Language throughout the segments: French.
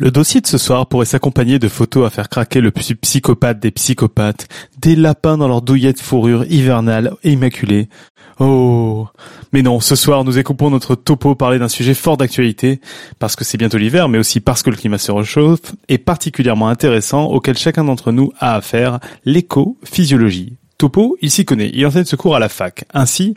Le dossier de ce soir pourrait s'accompagner de photos à faire craquer le plus psychopathe des psychopathes, des lapins dans leur douillet de fourrure hivernale immaculée. Oh Mais non, ce soir nous écoupons notre topo parler d'un sujet fort d'actualité, parce que c'est bientôt l'hiver, mais aussi parce que le climat se réchauffe, et particulièrement intéressant auquel chacun d'entre nous a affaire, l'éco-physiologie. Topo, il s'y connaît, il enseigne ce cours à la fac. Ainsi,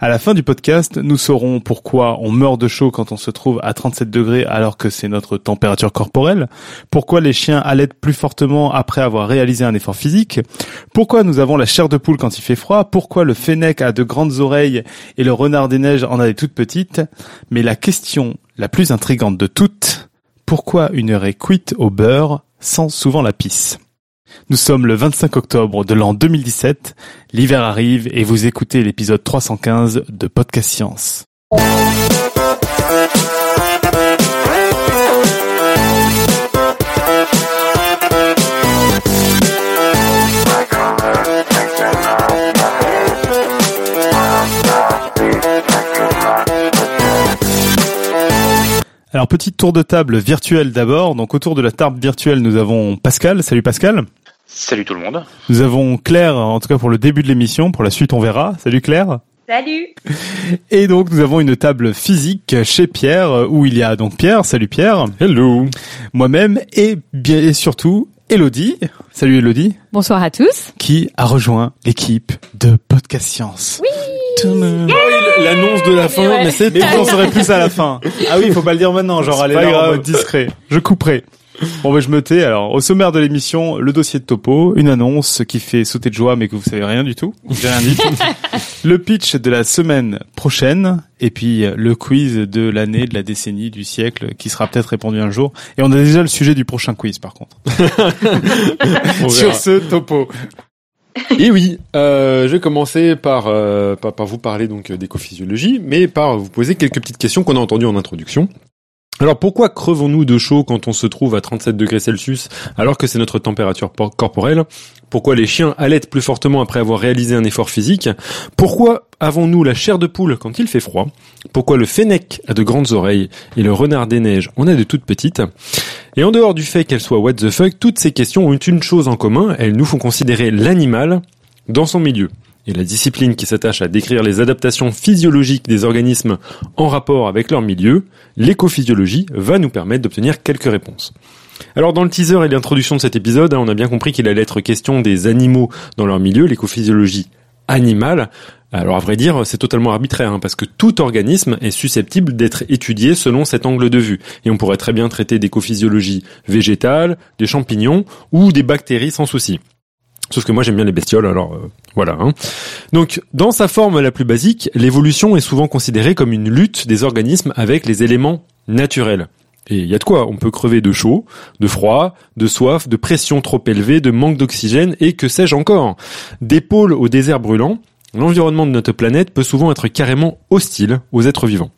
à la fin du podcast, nous saurons pourquoi on meurt de chaud quand on se trouve à 37 degrés alors que c'est notre température corporelle, pourquoi les chiens allaitent plus fortement après avoir réalisé un effort physique, pourquoi nous avons la chair de poule quand il fait froid, pourquoi le fennec a de grandes oreilles et le renard des neiges en a des toutes petites, mais la question la plus intrigante de toutes, pourquoi une est cuite au beurre sans souvent la pisse? Nous sommes le 25 octobre de l'an 2017, l'hiver arrive et vous écoutez l'épisode 315 de Podcast Science. Alors petit tour de table virtuel d'abord. Donc autour de la table virtuelle, nous avons Pascal. Salut Pascal. Salut tout le monde. Nous avons Claire, en tout cas pour le début de l'émission. Pour la suite, on verra. Salut Claire. Salut. Et donc nous avons une table physique chez Pierre où il y a donc Pierre. Salut Pierre. Hello. Moi-même et bien et surtout Elodie. Salut Elodie. Bonsoir à tous. Qui a rejoint l'équipe de Podcast Science. Oui. L'annonce de la fin, mais c'est Mais vous en saurez plus à la fin. Ah oui, il faut pas le dire maintenant, genre aller pas là en grave. mode discret. Je couperai. Bon ben je me tais. Alors au sommaire de l'émission, le dossier de topo, une annonce qui fait sauter de joie mais que vous savez rien du tout. Rien dit. le pitch de la semaine prochaine et puis euh, le quiz de l'année, de la décennie, du siècle qui sera peut-être répondu un jour. Et on a déjà le sujet du prochain quiz par contre. On Sur ce topo. Et oui, euh, je vais commencer par, euh, par, par vous parler donc d'écophysiologie, mais par vous poser quelques petites questions qu'on a entendues en introduction. Alors pourquoi crevons-nous de chaud quand on se trouve à 37 degrés Celsius alors que c'est notre température por- corporelle? Pourquoi les chiens allaitent plus fortement après avoir réalisé un effort physique? Pourquoi avons-nous la chair de poule quand il fait froid? Pourquoi le fennec a de grandes oreilles et le renard des neiges en a de toutes petites? Et en dehors du fait qu'elles soient what the fuck, toutes ces questions ont une chose en commun, elles nous font considérer l'animal dans son milieu. Et la discipline qui s'attache à décrire les adaptations physiologiques des organismes en rapport avec leur milieu, l'écophysiologie, va nous permettre d'obtenir quelques réponses. Alors dans le teaser et l'introduction de cet épisode, hein, on a bien compris qu'il allait être question des animaux dans leur milieu, l'écophysiologie animale. Alors à vrai dire, c'est totalement arbitraire, hein, parce que tout organisme est susceptible d'être étudié selon cet angle de vue. Et on pourrait très bien traiter d'écophysiologie végétale, des champignons ou des bactéries sans souci. Sauf que moi j'aime bien les bestioles, alors euh, voilà. hein. Donc dans sa forme la plus basique, l'évolution est souvent considérée comme une lutte des organismes avec les éléments naturels. Et il y a de quoi, on peut crever de chaud, de froid, de soif, de pression trop élevée, de manque d'oxygène et que sais-je encore. Des pôles au désert brûlant, l'environnement de notre planète peut souvent être carrément hostile aux êtres vivants.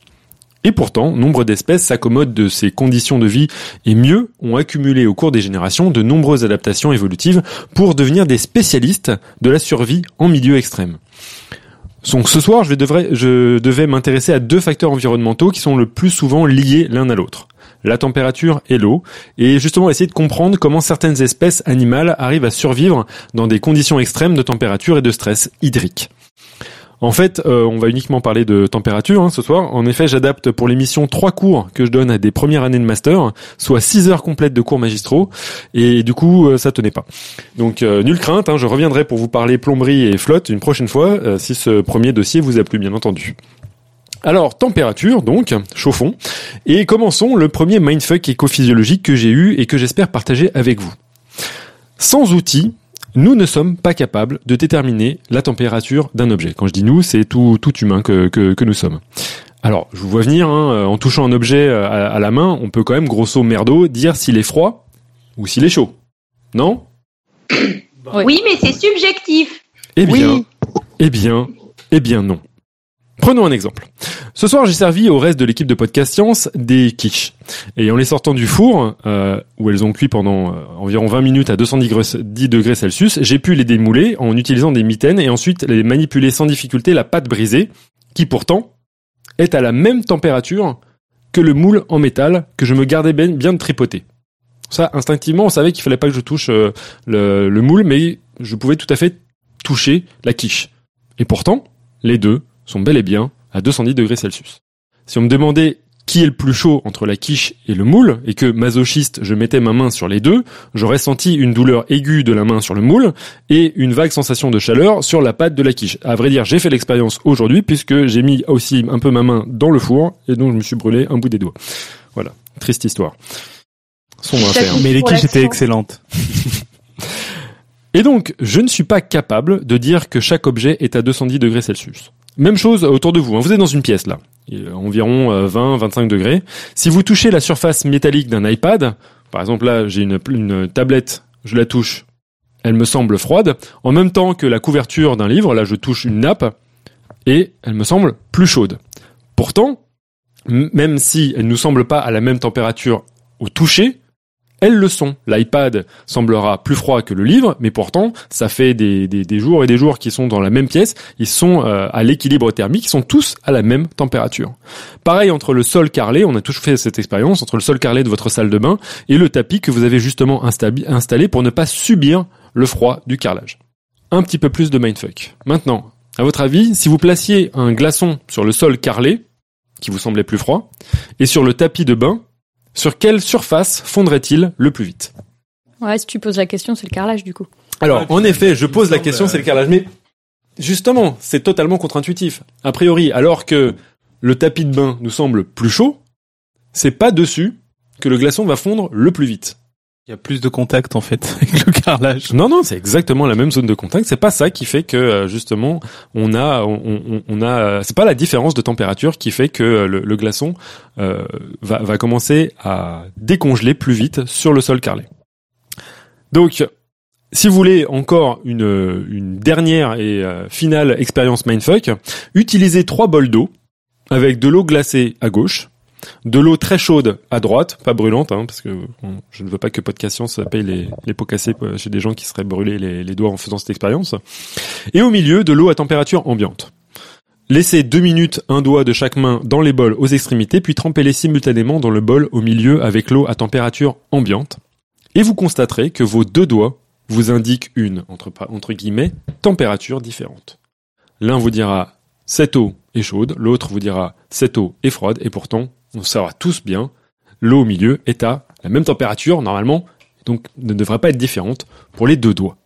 Et pourtant, nombre d'espèces s'accommodent de ces conditions de vie et mieux ont accumulé au cours des générations de nombreuses adaptations évolutives pour devenir des spécialistes de la survie en milieu extrême. Donc ce soir, je, je devais m'intéresser à deux facteurs environnementaux qui sont le plus souvent liés l'un à l'autre. La température et l'eau, et justement essayer de comprendre comment certaines espèces animales arrivent à survivre dans des conditions extrêmes de température et de stress hydrique. En fait, euh, on va uniquement parler de température hein, ce soir. En effet, j'adapte pour l'émission trois cours que je donne à des premières années de master, soit six heures complètes de cours magistraux, et du coup, euh, ça tenait pas. Donc, euh, nulle crainte, hein, je reviendrai pour vous parler plomberie et flotte une prochaine fois, si ce premier dossier vous a plu, bien entendu. Alors, température, donc, chauffons, et commençons le premier mindfuck écophysiologique que j'ai eu et que j'espère partager avec vous. Sans outils, nous ne sommes pas capables de déterminer la température d'un objet. Quand je dis nous, c'est tout, tout humain que, que, que nous sommes. Alors, je vous vois venir, hein, euh, en touchant un objet euh, à, à la main, on peut quand même grosso merdo dire s'il est froid ou s'il est chaud. Non? Oui. Oui, mais c'est subjectif. Eh bien, eh bien, eh bien non. Prenons un exemple. Ce soir, j'ai servi au reste de l'équipe de Podcast Science des quiches. Et en les sortant du four, euh, où elles ont cuit pendant euh, environ 20 minutes à 210 degrés, 10 degrés Celsius, j'ai pu les démouler en utilisant des mitaines et ensuite les manipuler sans difficulté la pâte brisée, qui pourtant est à la même température que le moule en métal que je me gardais bien, bien de tripoter. Ça, instinctivement, on savait qu'il fallait pas que je touche euh, le moule, mais je pouvais tout à fait toucher la quiche. Et pourtant, les deux sont bel et bien à 210 degrés Celsius. Si on me demandait qui est le plus chaud entre la quiche et le moule, et que masochiste, je mettais ma main sur les deux, j'aurais senti une douleur aiguë de la main sur le moule et une vague sensation de chaleur sur la pâte de la quiche. À vrai dire, j'ai fait l'expérience aujourd'hui puisque j'ai mis aussi un peu ma main dans le four et donc je me suis brûlé un bout des doigts. Voilà, triste histoire. Sombre affaire. Mais les quiches étaient excellentes. Et donc, je ne suis pas capable de dire que chaque objet est à 210 degrés Celsius. Même chose autour de vous. hein. Vous êtes dans une pièce là, environ 20-25 degrés. Si vous touchez la surface métallique d'un iPad, par exemple là, j'ai une, une tablette, je la touche, elle me semble froide. En même temps que la couverture d'un livre, là, je touche une nappe et elle me semble plus chaude. Pourtant, même si elle nous semble pas à la même température au toucher, elles le sont. L'iPad semblera plus froid que le livre, mais pourtant, ça fait des, jours et des jours qu'ils sont dans la même pièce. Ils sont euh, à l'équilibre thermique, ils sont tous à la même température. Pareil entre le sol carrelé, on a tous fait cette expérience, entre le sol carrelé de votre salle de bain et le tapis que vous avez justement installé pour ne pas subir le froid du carrelage. Un petit peu plus de mindfuck. Maintenant, à votre avis, si vous placiez un glaçon sur le sol carrelé, qui vous semblait plus froid, et sur le tapis de bain, sur quelle surface fondrait-il le plus vite? Ouais, si tu poses la question, c'est le carrelage du coup. Alors, Ouais, en effet, je pose la question, euh, c'est le carrelage, mais justement, c'est totalement contre-intuitif. A priori, alors que le tapis de bain nous semble plus chaud, c'est pas dessus que le glaçon va fondre le plus vite. Il y a plus de contact en fait avec le carrelage. Non, non, c'est exactement la même zone de contact. C'est pas ça qui fait que euh, justement on a, on, a, euh, c'est pas la différence de température qui fait que euh, le, glaçon va, commencer à décongeler plus vite sur le sol carrelé. Donc, si vous voulez encore une, une dernière et finale expérience mindfuck, utilisez trois bols d'eau avec de l'eau glacée à gauche, de l'eau très chaude à droite, pas brûlante, hein, parce que je ne veux pas que Podcast Science paye les, les pots cassés euh, chez des gens qui seraient brûlés les, doigts en faisant cette expérience. Et au milieu, de l'eau à température ambiante. Laissez deux minutes un doigt de chaque main dans les bols aux extrémités, puis trempez-les simultanément dans le bol au milieu avec l'eau à température ambiante. Et vous constaterez que vos deux doigts vous indiquent une, entre guillemets, température différente. L'un vous dira cette eau est chaude, l'autre vous dira cette eau est froide, et pourtant, on saura tous bien, l'eau au milieu est à la même température, normalement, donc ne devrait pas être différente pour les deux doigts.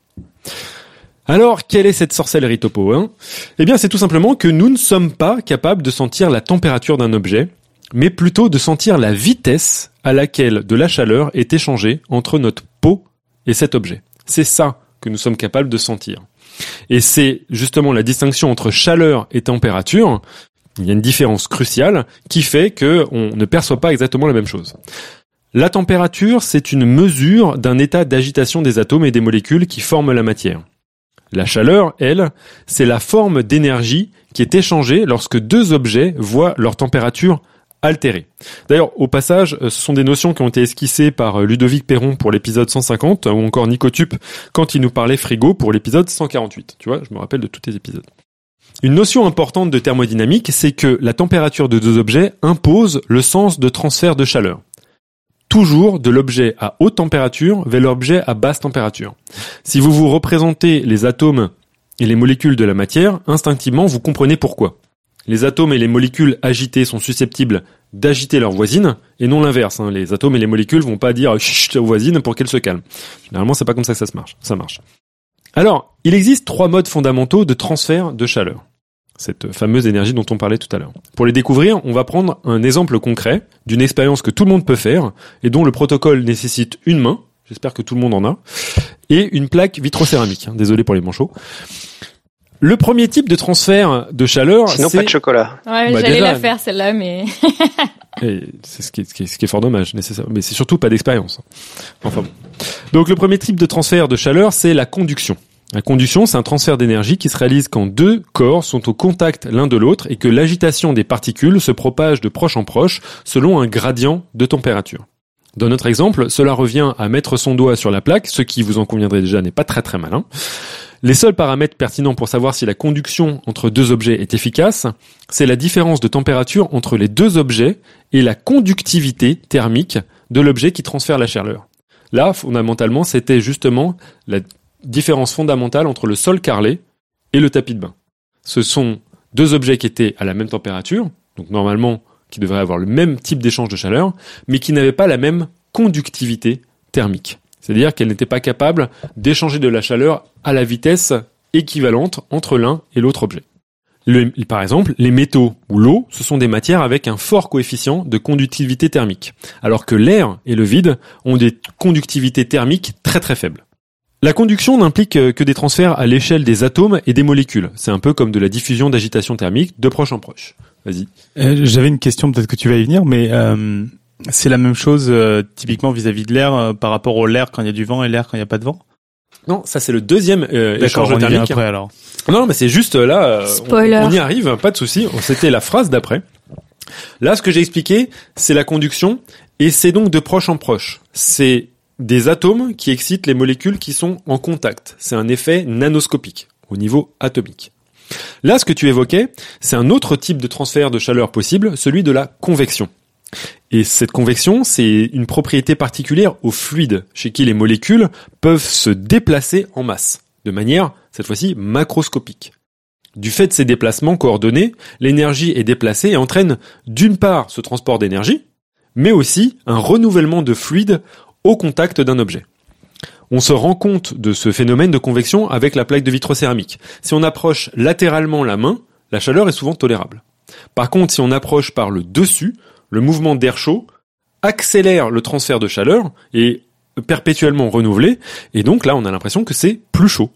Alors, quelle est cette sorcellerie topo hein Eh bien, c'est tout simplement que nous ne sommes pas capables de sentir la température d'un objet, mais plutôt de sentir la vitesse à laquelle de la chaleur est échangée entre notre peau et cet objet. C'est ça que nous sommes capables de sentir. Et c'est justement la distinction entre chaleur et température, il y a une différence cruciale qui fait que on ne perçoit pas exactement la même chose. La température, c'est une mesure d'un état d'agitation des atomes et des molécules qui forment la matière. La chaleur, elle, c'est la forme d'énergie qui est échangée lorsque deux objets voient leur température altérée. D'ailleurs, au passage, ce sont des notions qui ont été esquissées par Ludovic Perron pour l'épisode 150, ou encore Nico Tup quand il nous parlait frigo pour l'épisode 148. Tu vois, je me rappelle de tous tes épisodes. Une notion importante de thermodynamique, c'est que la température de deux objets impose le sens de transfert de chaleur. Toujours de l'objet à haute température vers l'objet à basse température. Si vous vous représentez les atomes et les molécules de la matière, instinctivement vous comprenez pourquoi. Les atomes et les molécules agitées sont susceptibles d'agiter leurs voisines et non l'inverse. hein. Les atomes et les molécules vont pas dire chut aux voisines pour qu'elles se calment. Généralement, c'est pas comme ça que ça se marche. Ça marche. Alors, il existe trois modes fondamentaux de transfert de chaleur. Cette fameuse énergie dont on parlait tout à l'heure. Pour les découvrir, on va prendre un exemple concret d'une expérience que tout le monde peut faire et dont le protocole nécessite une main. J'espère que tout le monde en a. Et une plaque vitrocéramique. Désolé pour les manchots. Le premier type de transfert de chaleur, Sinon, pas de chocolat. Ouais, Bah, j'allais la faire celle-là, mais c'est ce qui, est, ce qui est- ce qui est fort dommage, nécessaire. Mais c'est surtout pas d'expérience. Enfin bon. Donc le premier type de transfert de chaleur, c'est la conduction. La conduction, c'est un transfert d'énergie qui se réalise quand deux corps sont au contact l'un de l'autre et que l'agitation des particules se propage de proche en proche selon un gradient de température. Dans notre exemple, cela revient à mettre son doigt sur la plaque, ce qui, vous en conviendrez déjà, n'est pas très très malin. Les seuls paramètres pertinents pour savoir si la conduction entre deux objets est efficace, c'est la différence de température entre les deux objets et la conductivité thermique de l'objet qui transfère la chaleur. Là, fondamentalement, c'était justement la différence fondamentale entre le sol carrelé et le tapis de bain. Ce sont deux objets qui étaient à la même température, donc normalement qui devraient avoir le même type d'échange de chaleur, mais qui n'avaient pas la même conductivité thermique. C'est-à-dire qu'elles n'étaient pas capables d'échanger de la chaleur à la vitesse équivalente entre l'un et l'autre objet. Par exemple, les métaux ou l'eau, ce sont des matières avec un fort coefficient de conductivité thermique, alors que l'air et le vide ont des conductivités thermiques très très faibles. La conduction n'implique que des transferts à l'échelle des atomes et des molécules. C'est un peu comme de la diffusion d'agitation thermique de proche en proche. Vas-y. Euh, J'avais une question, peut-être que tu vas y venir, mais euh, c'est la même chose euh, typiquement vis-à-vis de l'air euh, par rapport au l'air quand il y a du vent et l'air quand il n'y a pas de vent. Non, ça c'est le deuxième euh, D'accord, échange on y thermique. après alors. Non, mais c'est juste euh, là, euh, on- Spoiler. On, y arrive, pas de souci. C'était la phrase d'après. Là, ce que j'ai expliqué, c'est la conduction, et c'est donc de proche en proche. C'est des atomes qui excitent les molécules qui sont en contact. C'est un effet nanoscopique au niveau atomique. Là, ce que tu évoquais, c'est un autre type de transfert de chaleur possible, celui de la convection. Et cette convection, c'est une propriété particulière au fluide, chez qui les molécules peuvent se déplacer en masse, de manière, cette fois-ci, macroscopique. Du fait de ces déplacements coordonnés, l'énergie est déplacée et entraîne d'une part ce transport d'énergie, mais aussi un renouvellement de fluide au contact d'un objet. On se rend compte de ce phénomène de convection avec la plaque de vitrocéramique. Si on approche latéralement la main, la chaleur est souvent tolérable. Par contre, si on approche par le dessus, le mouvement d'air chaud accélère le transfert de chaleur et perpétuellement renouvelé, et donc là on a l'impression que c'est plus chaud.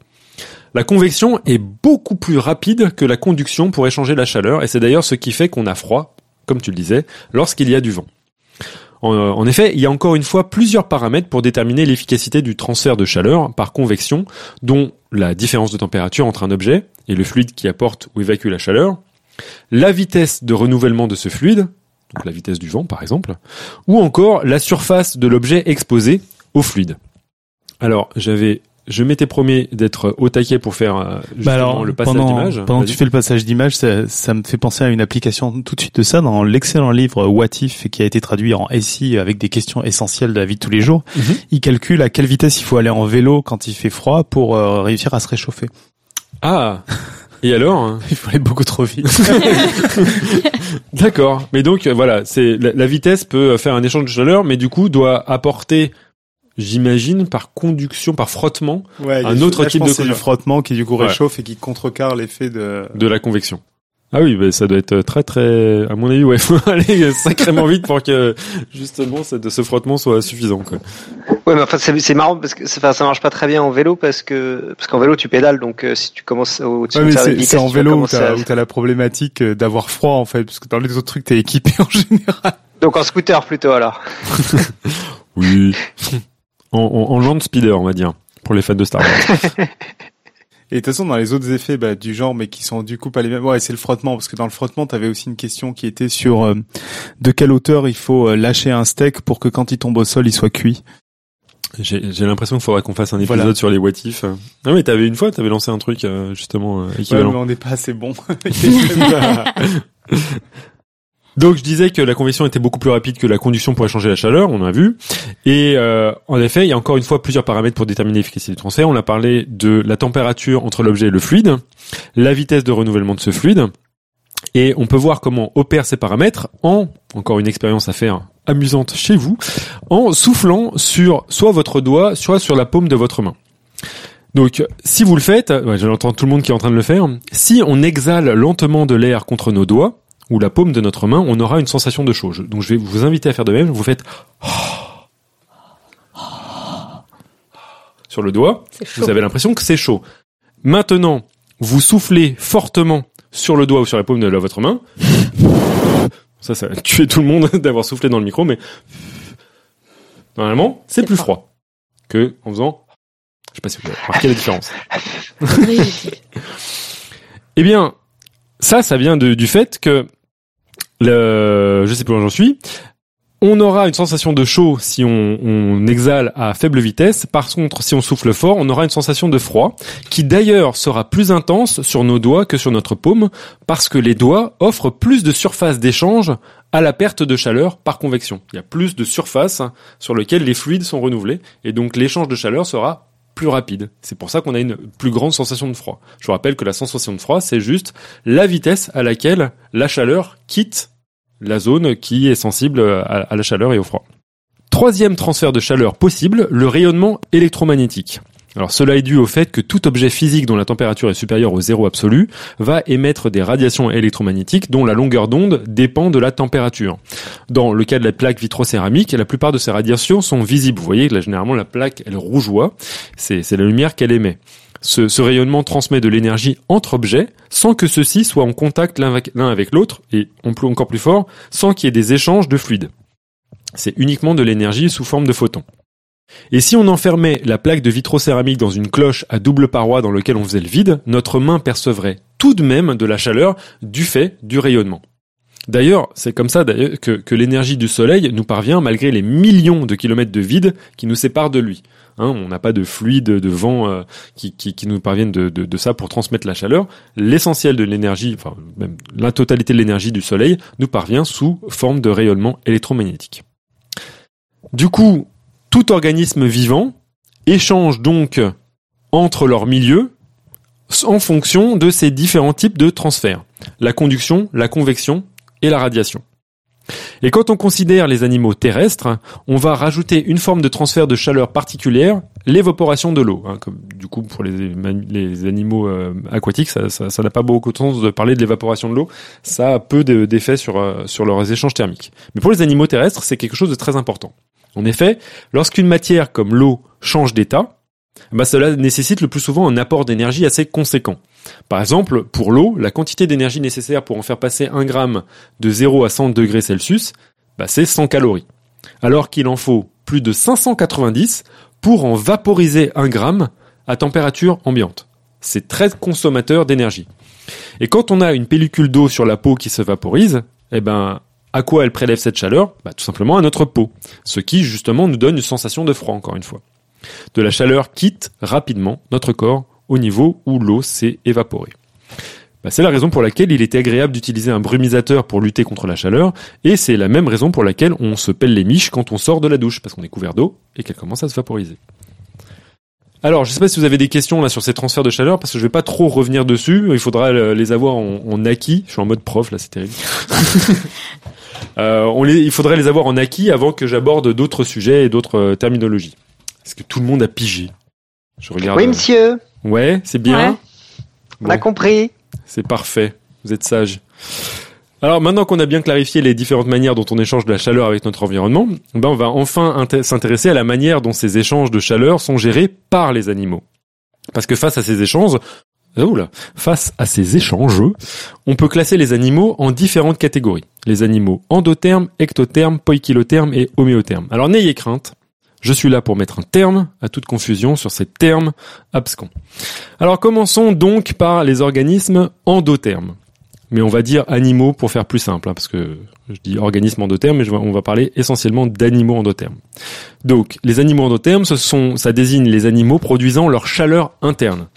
La convection est beaucoup plus rapide que la conduction pour échanger la chaleur, et c'est d'ailleurs ce qui fait qu'on a froid, comme tu le disais, lorsqu'il y a du vent. En, en effet, il y a encore une fois plusieurs paramètres pour déterminer l'efficacité du transfert de chaleur par convection, dont la différence de température entre un objet et le fluide qui apporte ou évacue la chaleur, la vitesse de renouvellement de ce fluide, donc la vitesse du vent par exemple, ou encore la surface de l'objet exposé au fluide. Alors, j'avais, je m'étais promis d'être au taquet pour faire euh, justement Bah alors, le passage pendant, d'image. pendant que tu fais le passage d'image, ça, ça me fait penser à une application tout de suite de ça dans l'excellent livre What If qui a été traduit en SI avec des questions essentielles de la vie de tous les jours. Mhm. Il calcule à quelle vitesse il faut aller en vélo quand il fait froid pour euh, réussir à se réchauffer. Ah, et alors hein Il faut aller beaucoup trop vite. D'accord. Mais donc euh, voilà, c'est la, la vitesse peut faire un échange de chaleur, mais du coup doit apporter, j'imagine, par conduction, par frottement, Ouais, Un autre type de c'est du couleur. frottement qui du coup Ouais. réchauffe et qui contrecarre l'effet de. de la convection. Ah oui, bah, ça doit être très très, à mon avis, ouais, faut aller sacrément vite pour que justement cette- ce frottement soit suffisant. Quoi. Ouais, mais enfin c'est c'est marrant parce que enfin, ça marche pas très bien en vélo parce que parce qu'en vélo tu pédales donc euh, si tu commences au-dessus Ouais, mais d'une certaine c'est vitesse, c'est en tu vélo où t'as à- où t'as la problématique euh, d'avoir froid en fait, parce que dans les autres trucs t'es équipé en général. Donc en scooter plutôt alors. Oui. en, en, en land speeder, on va dire, pour les fans de Star Wars. Et de toute façon, dans les autres effets bah, du genre, mais qui sont du coup pas les mêmes, ouais, c'est le frottement, parce que dans le frottement, t'avais aussi une question qui était sur euh, de quelle hauteur il faut euh, lâcher un steak pour que quand il tombe au sol, il soit cuit. J'ai j'ai l'impression qu'il faudrait qu'on fasse un épisode Voilà. sur les what if. Ah mais t'avais une fois, t'avais lancé un truc euh, justement euh, Ouais, équivalent. mais on n'est pas assez bon. Donc je disais que la convection était beaucoup plus rapide que la conduction pour échanger la chaleur, on a vu. Et euh, en effet, il y a encore une fois plusieurs paramètres pour déterminer l'efficacité du transfert. On a parlé de la température entre l'objet et le fluide, la vitesse de renouvellement de ce fluide. Et on peut voir comment opèrent ces paramètres en, encore une expérience à faire amusante chez vous, en soufflant sur soit votre doigt, soit sur la paume de votre main. Donc, si vous le faites, ouais, j'entends tout le monde qui est en train de le faire, si on exhale lentement de l'air contre nos doigts, ou la paume de notre main, on aura une sensation de chaud. Donc je vais vous inviter à faire de même. Vous faites sur le doigt. Vous avez l'impression que c'est chaud. Maintenant, vous soufflez fortement sur le doigt ou sur la paume de votre main. Ça, ça va tuer tout le monde d'avoir soufflé dans le micro, mais normalement, c'est C'est plus froid. froid que en faisant. Je sais pas si vous avez remarqué la différence. Eh bien, ça, ça vient de- du fait que le, je sais plus où j'en suis. On aura une sensation de chaud si on, on exhale à faible vitesse. Par contre, si on souffle fort, on aura une sensation de froid, qui d'ailleurs sera plus intense sur nos doigts que sur notre paume, parce que les doigts offrent plus de surface d'échange à la perte de chaleur par convection. Il y a plus de surface sur lequel les fluides sont renouvelés, et donc l'échange de chaleur sera plus rapide. C'est pour ça qu'on a une plus grande sensation de froid. Je vous rappelle que la sensation de froid, c'est juste la vitesse à laquelle la chaleur quitte la zone qui est sensible à, la chaleur et au froid. Troisième transfert de chaleur possible, le rayonnement électromagnétique. Alors cela est dû au fait que tout objet physique dont la température est supérieure au zéro absolu va émettre des radiations électromagnétiques dont la longueur d'onde dépend de la température. Dans le cas de la plaque vitrocéramique, la plupart de ces radiations sont visibles. Vous voyez que là généralement la plaque elle rougeoie, c'est la lumière qu'elle émet. Ce, ce, rayonnement transmet de l'énergie entre objets sans que ceux-ci soient en contact l'un avec l'autre et encore plus fort, sans qu'il y ait des échanges de fluides. C'est uniquement de l'énergie sous forme de photons. Et si on enfermait la plaque de vitrocéramique dans une cloche à double paroi dans laquelle on faisait le vide, notre main percevrait tout de même de la chaleur du fait du rayonnement. D'ailleurs, c'est comme ça que, l'énergie du Soleil nous parvient malgré les millions de kilomètres de vide qui nous séparent de lui. Hein, on n'a pas de fluide, de vent euh, qui, nous parviennent de, ça pour transmettre la chaleur. L'essentiel de l'énergie, enfin la totalité de l'énergie du Soleil nous parvient sous forme de rayonnement électromagnétique. Du coup, tout organisme vivant échange donc entre leurs milieux en fonction de ces différents types de transferts. La conduction, la convection et la radiation. Et quand on considère les animaux terrestres, on va rajouter une forme de transfert de chaleur particulière, l'évaporation de l'eau. Hein, du coup, pour les, animaux euh, aquatiques, ça n'a pas beaucoup de sens de parler de l'évaporation de l'eau. Ça a peu d'effet euh, sur leurs échanges thermiques. Mais pour les animaux terrestres, c'est quelque chose de très important. En effet, lorsqu'une matière comme l'eau change d'état, bah cela nécessite le plus souvent un apport d'énergie assez conséquent. Par exemple, pour l'eau, la quantité d'énergie nécessaire pour en faire passer un gramme de 0 à 100 degrés Celsius, bah c'est 100 calories. Alors qu'il en faut plus de 590 pour en vaporiser un gramme à température ambiante. C'est très consommateur d'énergie. Et quand on a une pellicule d'eau sur la peau qui se vaporise, eh ben, à quoi elle prélève cette chaleur bah, Tout simplement à notre peau, ce qui justement nous donne une sensation de froid encore une fois. De la chaleur quitte rapidement notre corps au niveau où l'eau s'est évaporée. Bah, c'est la raison pour laquelle il était agréable d'utiliser un brumisateur pour lutter contre la chaleur, et c'est la même raison pour laquelle on se pèle les miches quand on sort de la douche, parce qu'on est couvert d'eau et qu'elle commence à se vaporiser. Alors, je ne sais pas si vous avez des questions là sur ces transferts de chaleur, parce que je vais pas trop revenir dessus. Il faudra les avoir en acquis. Je suis en mode prof là, c'est terrible. Euh, on il faudrait les avoir en acquis avant que j'aborde d'autres sujets et d'autres euh, terminologies. Est-ce que tout le monde a pigé? Je regarde. Oui, monsieur. Euh, ouais, c'est bien. On a compris. C'est parfait. Vous êtes sage. Alors maintenant qu'on a bien clarifié les différentes manières dont on échange de la chaleur avec notre environnement, ben on va enfin s'intéresser à la manière dont ces échanges de chaleur sont gérés par les animaux. Parce que face à ces échanges, Oula. Face à ces échanges, on peut classer les animaux en différentes catégories. Les animaux endothermes, ectothermes, poikilothermes et homéothermes. Alors n'ayez crainte, je suis là pour mettre un terme à toute confusion sur ces termes abscons. Alors commençons donc par les organismes endothermes. Mais on va dire animaux pour faire plus simple, hein, parce que je dis organismes endothermes, mais on va parler essentiellement d'animaux endothermes. Donc, les animaux endothermes, ça désigne les animaux produisant leur chaleur interne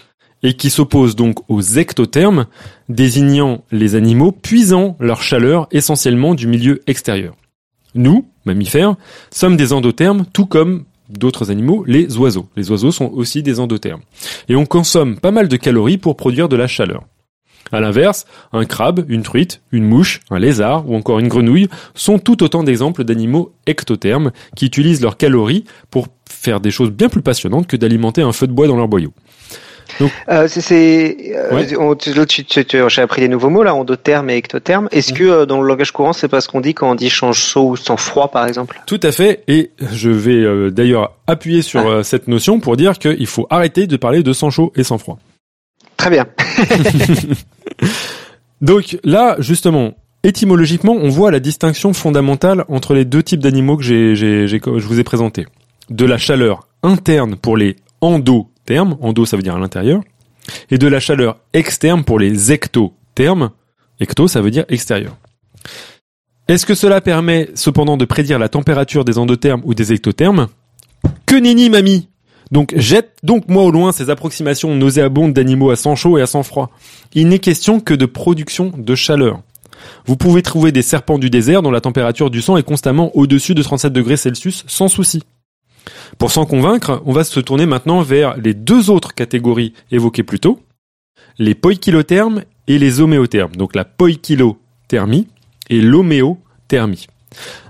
et qui s'oppose donc aux ectothermes, désignant les animaux puisant leur chaleur essentiellement du milieu extérieur. Nous, mammifères, sommes des endothermes, tout comme d'autres animaux, les oiseaux. Les oiseaux sont aussi des endothermes. Et on consomme pas mal de calories pour produire de la chaleur. À l'inverse, un crabe, une truite, une mouche, un lézard ou encore une grenouille sont tout autant d'exemples d'animaux ectothermes qui utilisent leurs calories pour faire des choses bien plus passionnantes que d'alimenter un feu de bois dans leur boyau. Euh, c'est, euh, j'ai appris des nouveaux mots là, endotherme et ectotherme. Est-ce mm. que euh, dans le langage courant, c'est pas ce qu'on dit quand on dit change chaud ou sans froid, par exemple? Tout à fait. Et je vais d'ailleurs appuyer sur ah. cette notion pour dire qu'il faut arrêter de parler de sans chaud et sans froid. Très bien. Donc là, justement, étymologiquement, on voit la distinction fondamentale entre les deux types d'animaux que j'ai, je vous ai présentés. De la chaleur interne pour les endo en endo ça veut dire à l'intérieur, et de la chaleur externe pour les ectothermes, ecto ça veut dire extérieur. Est-ce que cela permet cependant de prédire la température des endothermes ou des ectothermes? Que nenni, mamie Donc jette donc moi au loin ces approximations nauséabondes d'animaux à sang chaud et à sang froid. Il n'est question que de production de chaleur. Vous pouvez trouver des serpents du désert dont la température du sang est constamment au-dessus de 37 degrés Celsius sans souci. Pour s'en convaincre, on va se tourner maintenant vers les deux autres catégories évoquées plus tôt, les poikilothermes et les homéothermes. Donc la poikilothermie et l'homéothermie.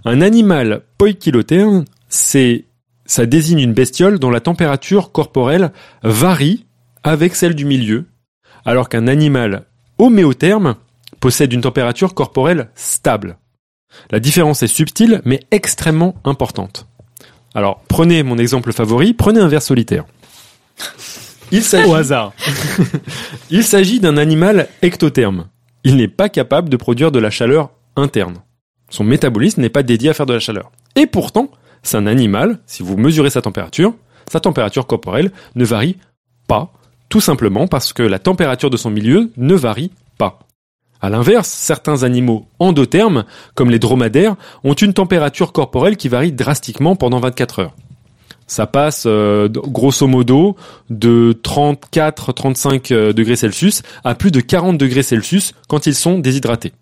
Un animal poikilotherme, c'est ça désigne une bestiole dont la température corporelle varie avec celle du milieu, alors qu'un animal homéotherme possède une température corporelle stable. La différence est subtile mais extrêmement importante. Alors, prenez mon exemple favori, prenez un ver solitaire. Il s'agit, Au hasard. il s'agit d'un animal ectotherme. Il n'est pas capable de produire de la chaleur interne. Son métabolisme n'est pas dédié à faire de la chaleur. Et pourtant, c'est un animal, si vous mesurez sa température, sa température corporelle ne varie pas, tout simplement parce que la température de son milieu ne varie pas. À l'inverse, certains animaux endothermes, comme les dromadaires, ont une température corporelle qui varie drastiquement pendant 24 heures. Ça passe euh, grosso modo de 34-35 euh, degrés Celsius à plus de 40 degrés Celsius quand ils sont déshydratés.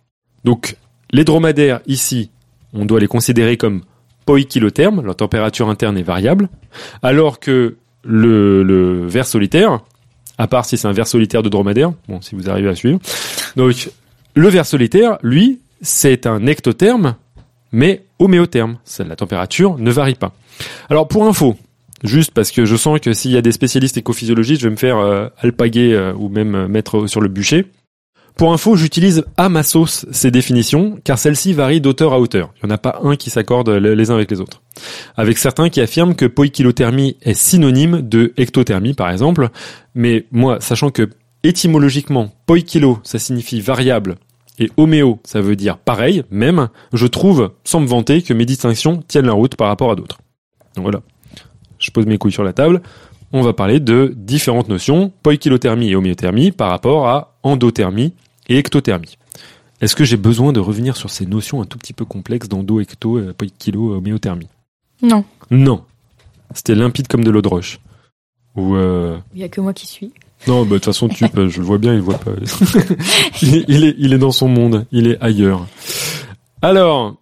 Donc les dromadaires ici, on doit les considérer comme poikilothermes, leur température interne est variable, alors que le, le ver solitaire, à part si c'est un ver solitaire de dromadaire, bon si vous arrivez à suivre, donc le ver solitaire, lui, c'est un ectotherme, mais homéotherme. La température ne varie pas. Alors pour info, juste parce que je sens que s'il y a des spécialistes écophysiologistes, je vais me faire euh, alpaguer euh, ou même euh, mettre sur le bûcher. Pour info, j'utilise à ma sauce ces définitions, car celles-ci varient d'auteur à hauteur. Il n'y en a pas un qui s'accorde les uns avec les autres. Avec certains qui affirment que poikilothermie est synonyme de ectothermie, par exemple. Mais moi, sachant que étymologiquement, poikilo, ça signifie variable, et homéo, ça veut dire pareil, même, je trouve, sans me vanter, que mes distinctions tiennent la route par rapport à d'autres. Donc voilà. Je pose mes couilles sur la table. On va parler de différentes notions, poikilothermie et homéothermie, par rapport à endothermie et ectothermie. Est-ce que j'ai besoin de revenir sur ces notions un tout petit peu complexes d'endo, ecto, euh, poikilo, homéothermie? Non, Non. C'était limpide comme de l'eau de roche. Ou euh... il y a que moi qui suis. Non, bah, de toute façon, tu, je le vois bien, il voit pas. il, est, il, est, il est dans son monde, il est ailleurs. Alors,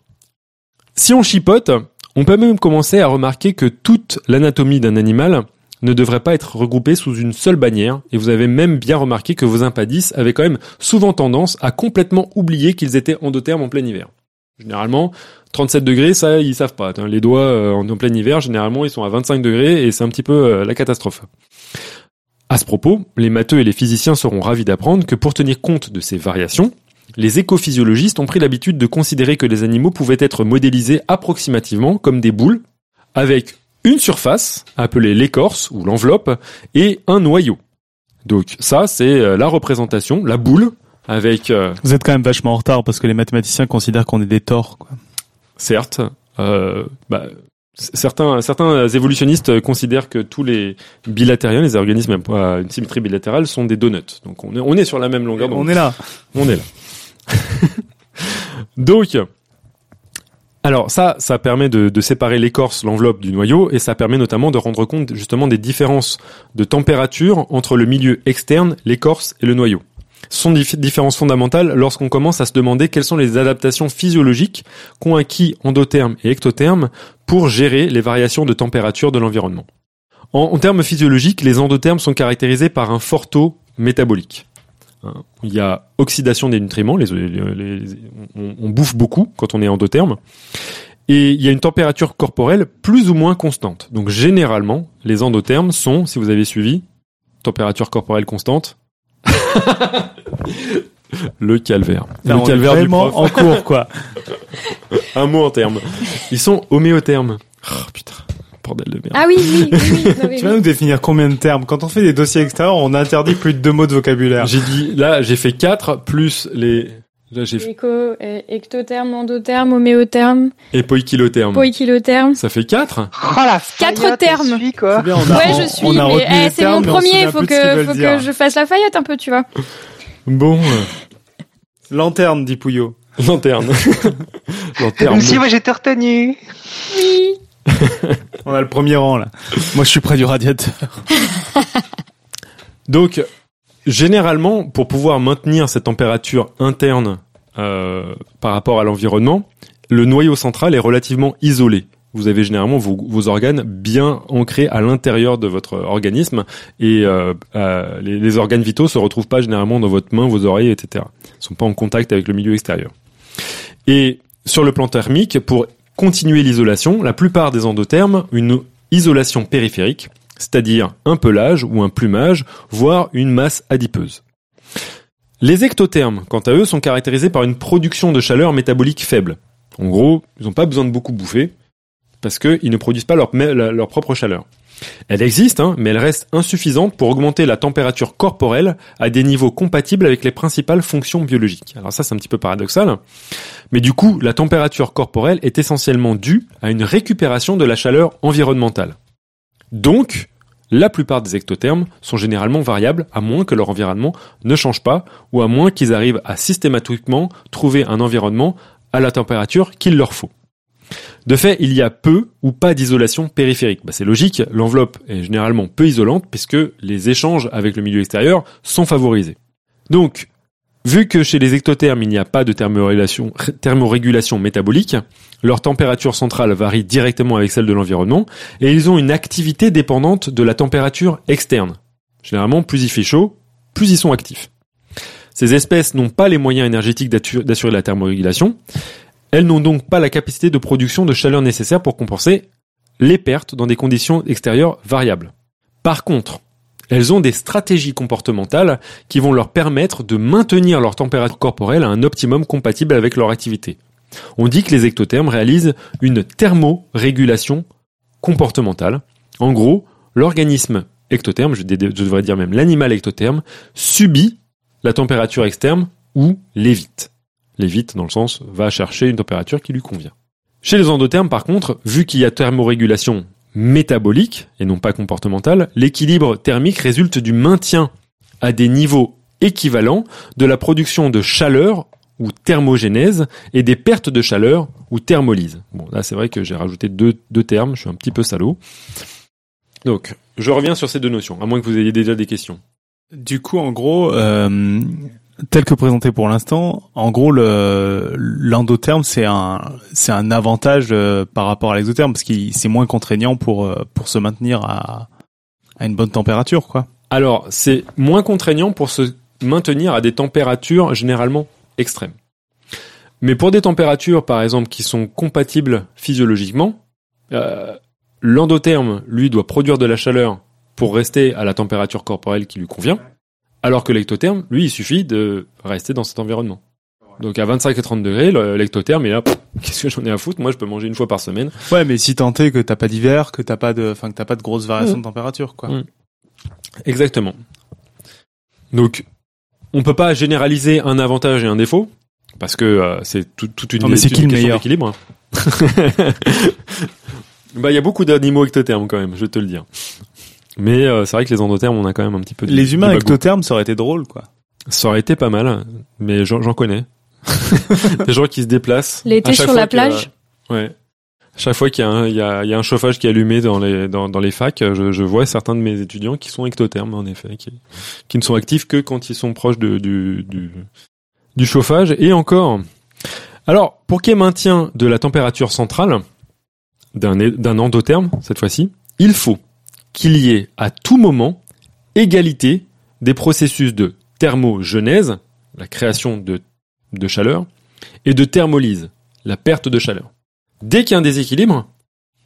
si on chipote, on peut même commencer à remarquer que toute l'anatomie d'un animal ne devrait pas être regroupée sous une seule bannière, et vous avez même bien remarqué que vos impadices avaient quand même souvent tendance à complètement oublier qu'ils étaient endothermes en plein hiver. Généralement, 37 degrés, ça, ils savent pas. Les doigts euh, en, en plein hiver, généralement, ils sont à 25 degrés, et c'est un petit peu euh, la catastrophe. À ce propos, les matheux et les physiciens seront ravis d'apprendre que pour tenir compte de ces variations, les écophysiologistes ont pris l'habitude de considérer que les animaux pouvaient être modélisés approximativement comme des boules, avec une surface, appelée l'écorce ou l'enveloppe, et un noyau. Donc ça, c'est euh, la représentation, la boule, avec, euh, Vous êtes quand même vachement en retard parce que les mathématiciens considèrent qu'on est des torts. Quoi. certes, euh, bah, certains, certains évolutionnistes considèrent que tous les bilatériens, les organismes à une symétrie bilatérale, sont des donuts. Donc on est, on est sur la même longueur d'onde. On est là. On est là. Donc, alors ça, ça permet de, de séparer l'écorce, l'enveloppe du noyau, et ça permet notamment de rendre compte justement des différences de température entre le milieu externe, l'écorce et le noyau. Sont dif- différences fondamentales lorsqu'on commence à se demander quelles sont les adaptations physiologiques qu'ont acquis endothermes et ectothermes pour gérer les variations de température de l'environnement. En, termes physiologiques, les endothermes sont caractérisés par un fort taux métabolique. Hein, Il y a oxydation des nutriments, on, on bouffe beaucoup quand on est endotherme, et il y a une température corporelle plus ou moins constante. Donc généralement, les endothermes sont, si vous avez suivi, température corporelle constante. le calvaire. Là, le on est calvaire du prof. en cours, quoi. Un mot en termes. Ils sont homéothermes. Oh, putain, bordel de merde. Ah oui, oui, oui. oui, non, mais Tu vas nous définir combien de termes Quand on fait des dossiers extérieurs, on interdit plus de deux mots de vocabulaire. J'ai dit, là, j'ai fait 4 plus les, là, j'ai Éco, ectotherme, endotherme, homéotherme, et poikilotherme. poikilotherme. Ça fait 4 Oh la Quatre termes. suit, quoi. Bien, on a- Ouais, je suis, on a mais eh, c'est mon premier, faut que, faut que je fasse la faillette un peu, tu vois. Bon, euh, Lanterne, dit Pouillot. lanterne. L'enterme. Si, moi j'étais retenu. Oui. On a le premier rang là. Moi je suis près du radiateur. Donc, généralement, pour pouvoir maintenir cette température interne euh, par rapport à l'environnement, le noyau central est relativement isolé. Vous avez généralement vos, organes bien ancrés à l'intérieur de votre organisme et euh, euh, les, organes vitaux se retrouvent pas généralement dans votre main, vos oreilles, etc. Ils sont pas en contact avec le milieu extérieur. Et sur le plan thermique, pour continuer l'isolation, la plupart des endothermes, une isolation périphérique, c'est-à-dire un pelage ou un plumage, voire une masse adipeuse. Les ectothermes, quant à eux, sont caractérisés par une production de chaleur métabolique faible. En gros, ils n'ont pas besoin de beaucoup bouffer, parce qu'ils ne produisent pas leur, propre chaleur. Elle existe, hein, mais elle reste insuffisante pour augmenter la température corporelle à des niveaux compatibles avec les principales fonctions biologiques. Alors ça, c'est un petit peu paradoxal. Mais du coup, la température corporelle est essentiellement due à une récupération de la chaleur environnementale. Donc, la plupart des ectothermes sont généralement variables à moins que leur environnement ne change pas ou à moins qu'ils arrivent à systématiquement trouver un environnement à la température qu'il leur faut. De fait, il y a peu ou pas d'isolation périphérique. Bah, c'est logique, l'enveloppe est généralement peu isolante puisque les échanges avec le milieu extérieur sont favorisés. Donc, vu que chez les ectothermes il n'y a pas de thermorégulation, métabolique, leur température centrale varie directement avec celle de l'environnement et ils ont une activité dépendante de la température externe. Généralement, plus il fait chaud, plus ils sont actifs. Ces espèces n'ont pas les moyens énergétiques d'assurer la thermorégulation, elles n'ont donc pas la capacité de production de chaleur nécessaire pour compenser les pertes dans des conditions extérieures variables. Par contre, elles ont des stratégies comportementales qui vont leur permettre de maintenir leur température corporelle à un optimum compatible avec leur activité. On dit que les ectothermes réalisent une thermorégulation comportementale. En gros, l'organisme ectotherme, je devrais dire même l'animal ectotherme, subit la température externe ou l'évite l'évite dans le sens va chercher une température qui lui convient. Chez les endothermes, par contre, vu qu'il y a thermorégulation métabolique et non pas comportementale, l'équilibre thermique résulte du maintien à des niveaux équivalents de la production de chaleur ou thermogénèse et des pertes de chaleur ou thermolyse. Bon, là c'est vrai que j'ai rajouté deux, deux termes, je suis un petit peu salaud. Donc, je reviens sur ces deux notions, à moins que vous ayez déjà des questions. Du coup, en gros, euh, tel que présenté pour l'instant, en gros, le l'endotherme c'est un c'est un avantage euh, par rapport à l'exotherme parce qu'il c'est moins contraignant pour euh, pour se maintenir à à une bonne température, quoi. Alors, c'est moins contraignant pour se maintenir à des températures généralement extrêmes. Mais pour des températures, par exemple, qui sont compatibles physiologiquement, euh, l'endotherme, lui, doit produire de la chaleur pour rester à la température corporelle qui lui convient. Alors que l'ectotherme, lui, il suffit de rester dans cet environnement. Donc à 25 et 30 degrés, l'ectotherme est là. Qu'est-ce que j'en ai à foutre? Moi, je peux manger une fois par semaine. Ouais, mais si tant est que t'as pas d'hiver, que t'as pas de, enfin que t'as pas de grosses variations de température, quoi. Mmh. Exactement. Donc, on peut pas généraliser un avantage et un défaut parce que euh, c'est tout, toute une, non, mais c'est qui meilleur d'équilibre. bah, il y a beaucoup d'animaux ectothermes quand même, je vais te le dire. Mais euh, c'est vrai que les endothermes, on a quand même un petit peu. De, les humains ectothermes, ça aurait été drôle, quoi. Ça aurait été pas mal, mais j'en connais. Des gens qui se déplacent. L'été sur la plage. Ouais. Chaque fois qu'il y, a un, il y, a, il y a un chauffage qui est allumé dans les dans, dans les facs, je, je, vois certains de mes étudiants qui sont ectothermes en effet, qui, qui ne sont actifs que quand ils sont proches de, du, du du chauffage et encore. Alors pour qu'il y ait maintien de la température centrale d'un d'un endotherme cette fois-ci, il faut qu'il y ait à tout moment égalité des processus de thermogenèse, la création de, chaleur, et de thermolyse, la perte de chaleur. Dès qu'il y a un déséquilibre,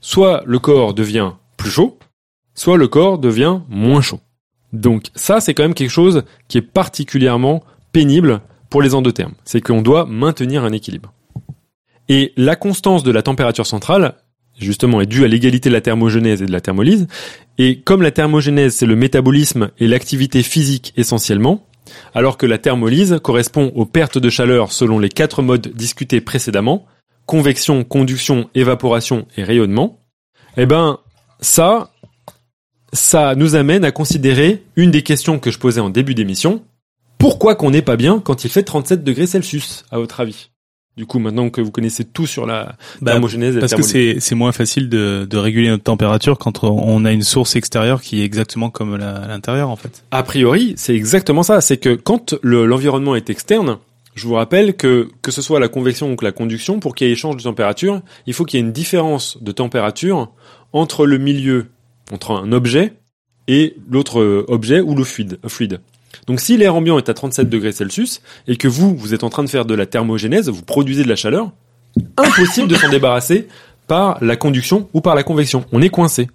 soit le corps devient plus chaud, soit le corps devient moins chaud. Donc ça, c'est quand même quelque chose qui est particulièrement pénible pour les endothermes. C'est qu'on doit maintenir un équilibre. Et la constance de la température centrale, justement, est due à l'égalité de la thermogenèse et de la thermolyse. Et comme la thermogenèse, c'est le métabolisme et l'activité physique essentiellement, alors que la thermolyse correspond aux pertes de chaleur selon les quatre modes discutés précédemment, convection, conduction, évaporation et rayonnement, eh ben, ça, ça nous amène à considérer une des questions que je posais en début d'émission. Pourquoi qu'on n'est pas bien quand il fait 37 degrés Celsius, à votre avis? Du coup, maintenant que vous connaissez tout sur la Bah, thermogénèse, Parce que c'est c'est moins facile de, de réguler notre température quand on a une source extérieure qui est exactement comme l'intérieur en fait. A priori, c'est exactement ça. C'est que quand le- l'environnement est externe, je vous rappelle que que ce soit la convection ou que la conduction, pour qu'il y ait échange de température, il faut qu'il y ait une différence de température entre le milieu, entre un objet et l'autre euh, objet ou le fluide. fluide. Donc si l'air ambiant est à 37 degrés Celsius et que vous, vous êtes en train de faire de la thermogénèse, vous produisez de la chaleur, impossible de s'en débarrasser par la conduction ou par la convection. On est coincé.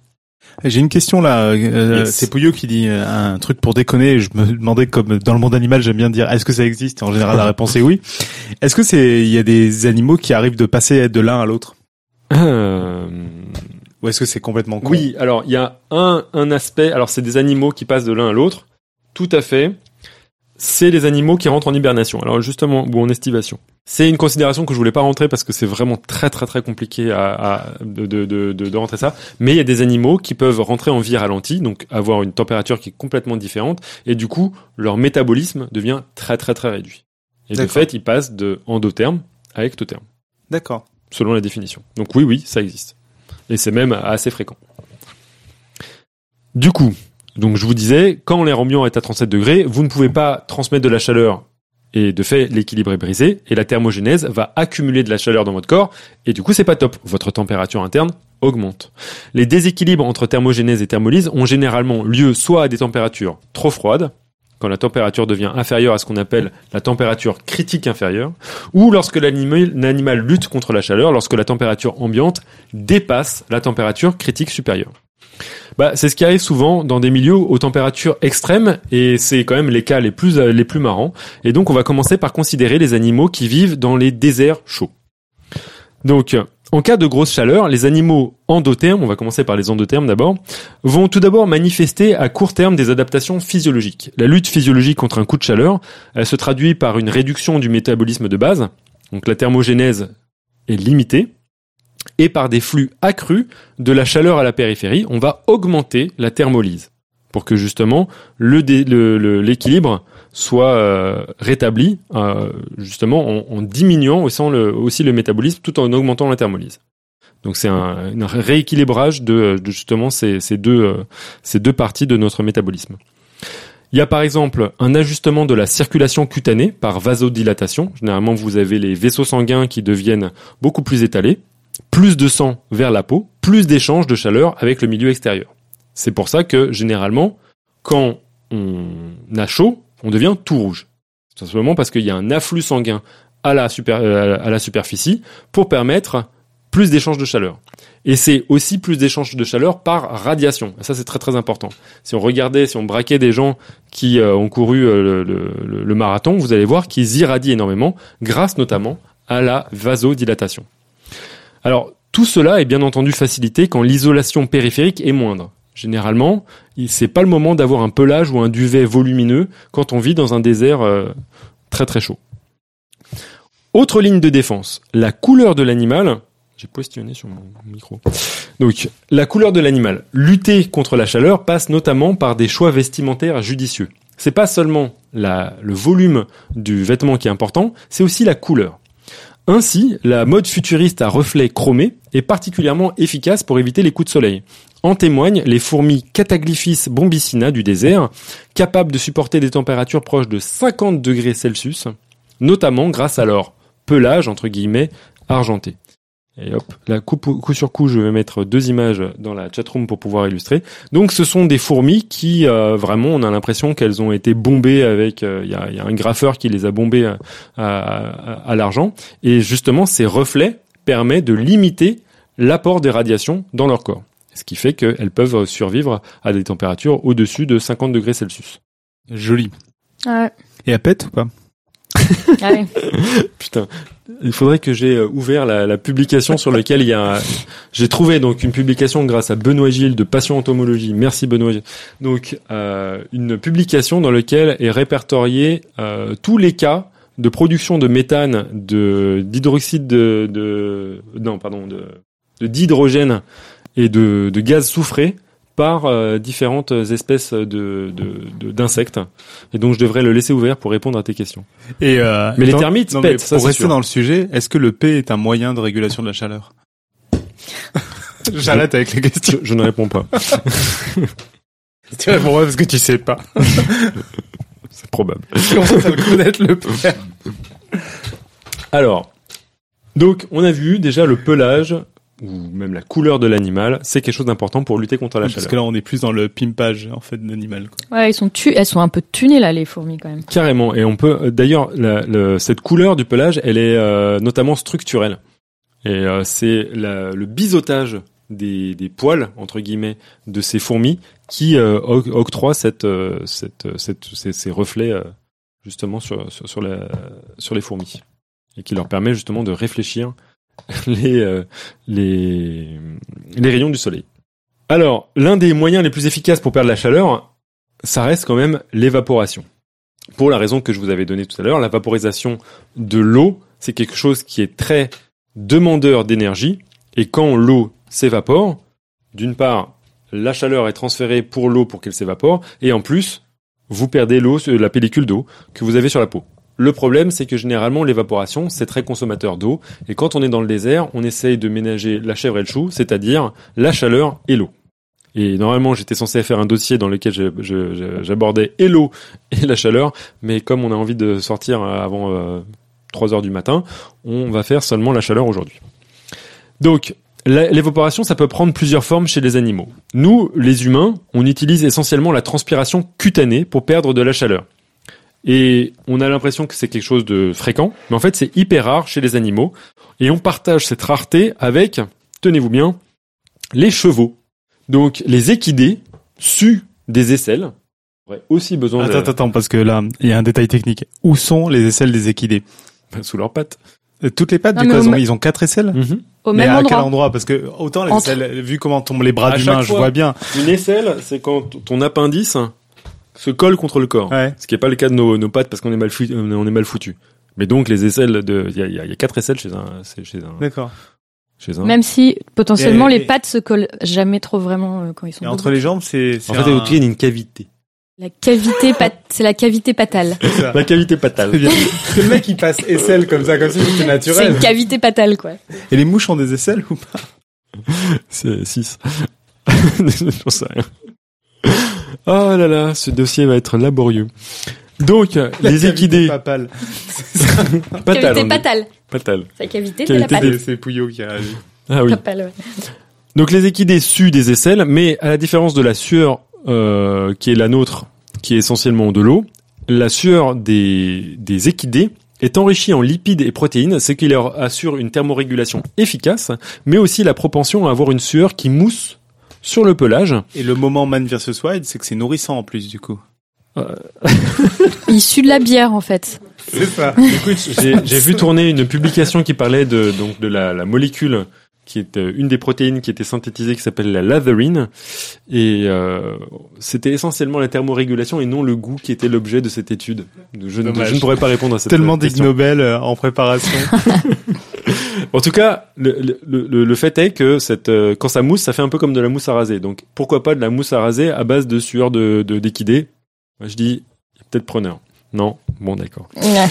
J'ai une question là. euh, Yes. C'est Pouillot qui dit euh, un truc pour déconner. Je me demandais comme dans le monde animal, j'aime bien dire est-ce que ça existe? En général, la réponse est oui. Est-ce que c'est il y a des animaux qui arrivent de passer de l'un à l'autre? Euh, ou est-ce que c'est complètement con? Oui, alors il y a un, un aspect, alors c'est des animaux qui passent de l'un à l'autre, tout à fait. C'est les animaux qui rentrent en hibernation, alors justement, ou en estivation. C'est une considération que je voulais pas rentrer parce que c'est vraiment très très très compliqué à, à- de, de, de, de, de rentrer ça. Mais il y a des animaux qui peuvent rentrer en vie ralentie, donc avoir une température qui est complètement différente, et du coup leur métabolisme devient très très très réduit. Et de fait, ils passent de endotherme à ectotherme D'accord. selon la définition. Donc oui, oui, ça existe. Et c'est même assez fréquent. Du coup, donc je vous disais, quand l'air ambiant est à 37 degrés, vous ne pouvez pas transmettre de la chaleur et de fait l'équilibre est brisé et la thermogénèse va accumuler de la chaleur dans votre corps et du coup c'est pas top. Votre température interne augmente. Les déséquilibres entre thermogénèse et thermolyse ont généralement lieu soit à des températures trop froides, quand la température devient inférieure à ce qu'on appelle la température critique inférieure, ou lorsque l'animal lutte contre la chaleur, lorsque la température ambiante dépasse la température critique supérieure. Bah, c'est ce qui arrive souvent dans des milieux aux températures extrêmes et c'est quand même les cas les plus euh, les plus marrants. Et donc on va commencer par considérer les animaux qui vivent dans les déserts chauds. Donc en cas de grosse chaleur, les animaux endothermes, on va commencer par les endothermes d'abord, vont tout d'abord manifester à court terme des adaptations physiologiques. La lutte physiologique contre un coup de chaleur, elle se traduit par une réduction du métabolisme de base, donc la thermogénèse est limitée, et par des flux accrus de la chaleur à la périphérie, on va augmenter la thermolyse pour que justement l'équilibre soit euh, rétabli euh, justement en, diminuant aussi le, métabolisme tout en augmentant la thermolyse. Donc c'est un, rééquilibrage de, justement euh, ces deux parties de notre métabolisme. Il y a par exemple un ajustement de la circulation cutanée par vasodilatation. Généralement, vous avez les vaisseaux sanguins qui deviennent beaucoup plus étalés, plus de sang vers la peau, plus d'échanges de chaleur avec le milieu extérieur. C'est pour ça que généralement, quand on a chaud, on devient tout rouge. Tout simplement parce qu'il y a un afflux sanguin à la, super- euh, à la superficie pour permettre plus d'échanges de chaleur. Et c'est aussi plus d'échanges de chaleur par radiation. Ça, c'est très très important. Si on regardait, si on braquait des gens qui euh, ont couru euh, le marathon, vous allez voir qu'ils irradient énormément, grâce notamment à la vasodilatation. Alors, tout cela est bien entendu facilité quand l'isolation périphérique est moindre. Généralement, c'est pas le moment d'avoir un pelage ou un duvet volumineux quand on vit dans un désert euh, très très chaud. Autre ligne de défense, la couleur de l'animal. J'ai positionné sur mon micro. Donc, la couleur de l'animal. Lutter contre la chaleur passe notamment par des choix vestimentaires judicieux. C'est pas seulement le volume du vêtement qui est important, c'est aussi la couleur. Ainsi, la mode futuriste à reflets chromés est particulièrement efficace pour éviter les coups de soleil. En témoignent les fourmis Cataglyphis bombicina du désert, capables de supporter des températures proches de 50 degrés Celsius, notamment grâce à leur pelage, entre guillemets, argenté. Et hop, là, coup, coup sur coup, je vais mettre deux images dans la chatroom pour pouvoir illustrer. Donc, ce sont des fourmis qui, euh, vraiment, on a l'impression qu'elles ont été bombées avec, euh, il y, a, il y a un graffeur qui les a bombées à, à, à l'argent. Et justement, ces reflets permettent de limiter l'apport des radiations dans leur corps. Ce qui fait qu'elles peuvent survivre à des températures au-dessus de 50 degrés Celsius. Joli. Ouais. Et à pète ou pas? Ouais. Putain, il faudrait que j'ai euh, ouvert la, la publication sur laquelle il y a. J'ai trouvé donc une publication grâce à Benoît Gilles de Passion Entomologie. Merci Benoît. Donc euh, une publication dans laquelle est répertorié euh, tous les cas de production de méthane, de d'hydroxyde de, de non pardon de de d'hydrogène et de, de gaz soufré par euh, différentes espèces de d'insectes. Et donc je devrais le laisser ouvert pour répondre à tes questions. Et euh, Mais les termites non, mais pètent, ça, Pour rester sûr. dans le sujet, est-ce que le P est un moyen de régulation de la chaleur? J'arrête avec les questions. Je, je ne réponds pas. Tu réponds pas parce que tu sais pas. C'est probable. À le connaître le P. Alors, donc on a vu déjà le pelage ou même la couleur de l'animal, c'est quelque chose d'important pour lutter contre la Parce chaleur. que là, on est plus dans le pimpage en fait d'animal. quoi. Ouais, ils sont tu elles sont un peu tunées là, les fourmis quand même. Carrément. Et on peut euh, d'ailleurs la- le- cette couleur du pelage, elle est euh, notamment structurelle. Et euh, c'est la- le biseautage des, des poils entre guillemets de ces fourmis qui euh, oc- octroie cette, euh, cette, euh, cette- ces, ces reflets euh, justement sur, sur, sur, la- sur les fourmis et qui leur permet justement de réfléchir les, euh, les, rayons du soleil. Alors, l'un des moyens les plus efficaces pour perdre la chaleur, ça reste quand même l'évaporation. Pour la raison que je vous avais donnée tout à l'heure, la vaporisation de l'eau, c'est quelque chose qui est très demandeur d'énergie. Et quand l'eau s'évapore, d'une part, la chaleur est transférée pour l'eau pour qu'elle s'évapore, et en plus, vous perdez l'eau, la pellicule d'eau que vous avez sur la peau. Le problème, c'est que généralement, l'évaporation, c'est très consommateur d'eau, et quand on est dans le désert, on essaye de ménager la chèvre et le chou, c'est-à-dire la chaleur et l'eau. Et normalement, j'étais censé faire un dossier dans lequel j'abordais et l'eau et la chaleur, mais comme on a envie de sortir avant euh, 3 heures du matin, on va faire seulement la chaleur aujourd'hui. Donc, l'évaporation, ça peut prendre plusieurs formes chez les animaux. Nous, les humains, on utilise essentiellement la transpiration cutanée pour perdre de la chaleur. Et on a l'impression que c'est quelque chose de fréquent, mais en fait, c'est hyper rare chez les animaux. Et on partage cette rareté avec, tenez-vous bien, les chevaux. Donc, les équidés suent des aisselles. auraient aussi besoin Attends, de... attends, attends, parce que là, il y a un détail technique. Où sont les aisselles des équidés sous leurs pattes. Euh, Toutes les pattes, Non, du coup, elles ont- ils ont quatre aisselles Au Mais même à endroit. quel endroit? Parce que autant les Entre. aisselles, vu comment tombent les bras d'humain, je vois bien. Une aisselle, c'est quand ton appendice se colle contre le corps. Ouais. Ce qui n'est pas le cas de nos, nos pattes parce qu'on est mal foutu, on est mal foutu. Mais donc les aisselles de, il y a, il y a- y a quatre aisselles chez un, c'est chez un, D'accord. chez un. Même si potentiellement Et- les pattes se collent jamais trop vraiment euh, quand ils sont Et entre les jambes, c'est. c'est En fait, il y a une cavité. La cavité pat... c'est la cavité patale. c'est ça. La cavité C'est patale. Parce que le mec, il passe aisselle comme ça, comme si c'était C'est naturel. une cavité patale quoi. Et les mouches ont des aisselles ou pas? C'est 6. J'en sais rien. Oh là là, ce dossier va être laborieux. Donc, La les équidés, papale. patale, cavité patale. patale. C'est la cavité, Cavité c'est la. C'est Pouillot qui réagit. Ah oui. Papale, ouais. Donc les équidés suent des aisselles, mais à la différence de la sueur euh, qui est la nôtre, qui est essentiellement de l'eau, la sueur des, des équidés est enrichie en lipides et protéines, ce qui leur assure une thermorégulation efficace, mais aussi la propension à avoir une sueur qui mousse sur le pelage. Et le moment Man vs Wild, c'est que c'est nourrissant en plus, du coup. Il sue de la bière en fait. C'est ça. Écoute, j'ai vu tourner une publication qui parlait de donc de la, la molécule qui est euh, une des protéines qui était synthétisée qui s'appelle la latherine et euh, c'était essentiellement la thermorégulation et non le goût qui était l'objet de cette étude. Je, ne- Dommage. je ne pourrais pas répondre à cette Tellement question. Nobel euh, en préparation. En tout cas, le, le, le, fait est que cette euh, quand ça mousse, ça fait un peu comme de la mousse à raser. Donc pourquoi pas de la mousse à raser à base de sueur de de d'équidés Moi je dis peut-être preneur. Non, bon d'accord. Ouais.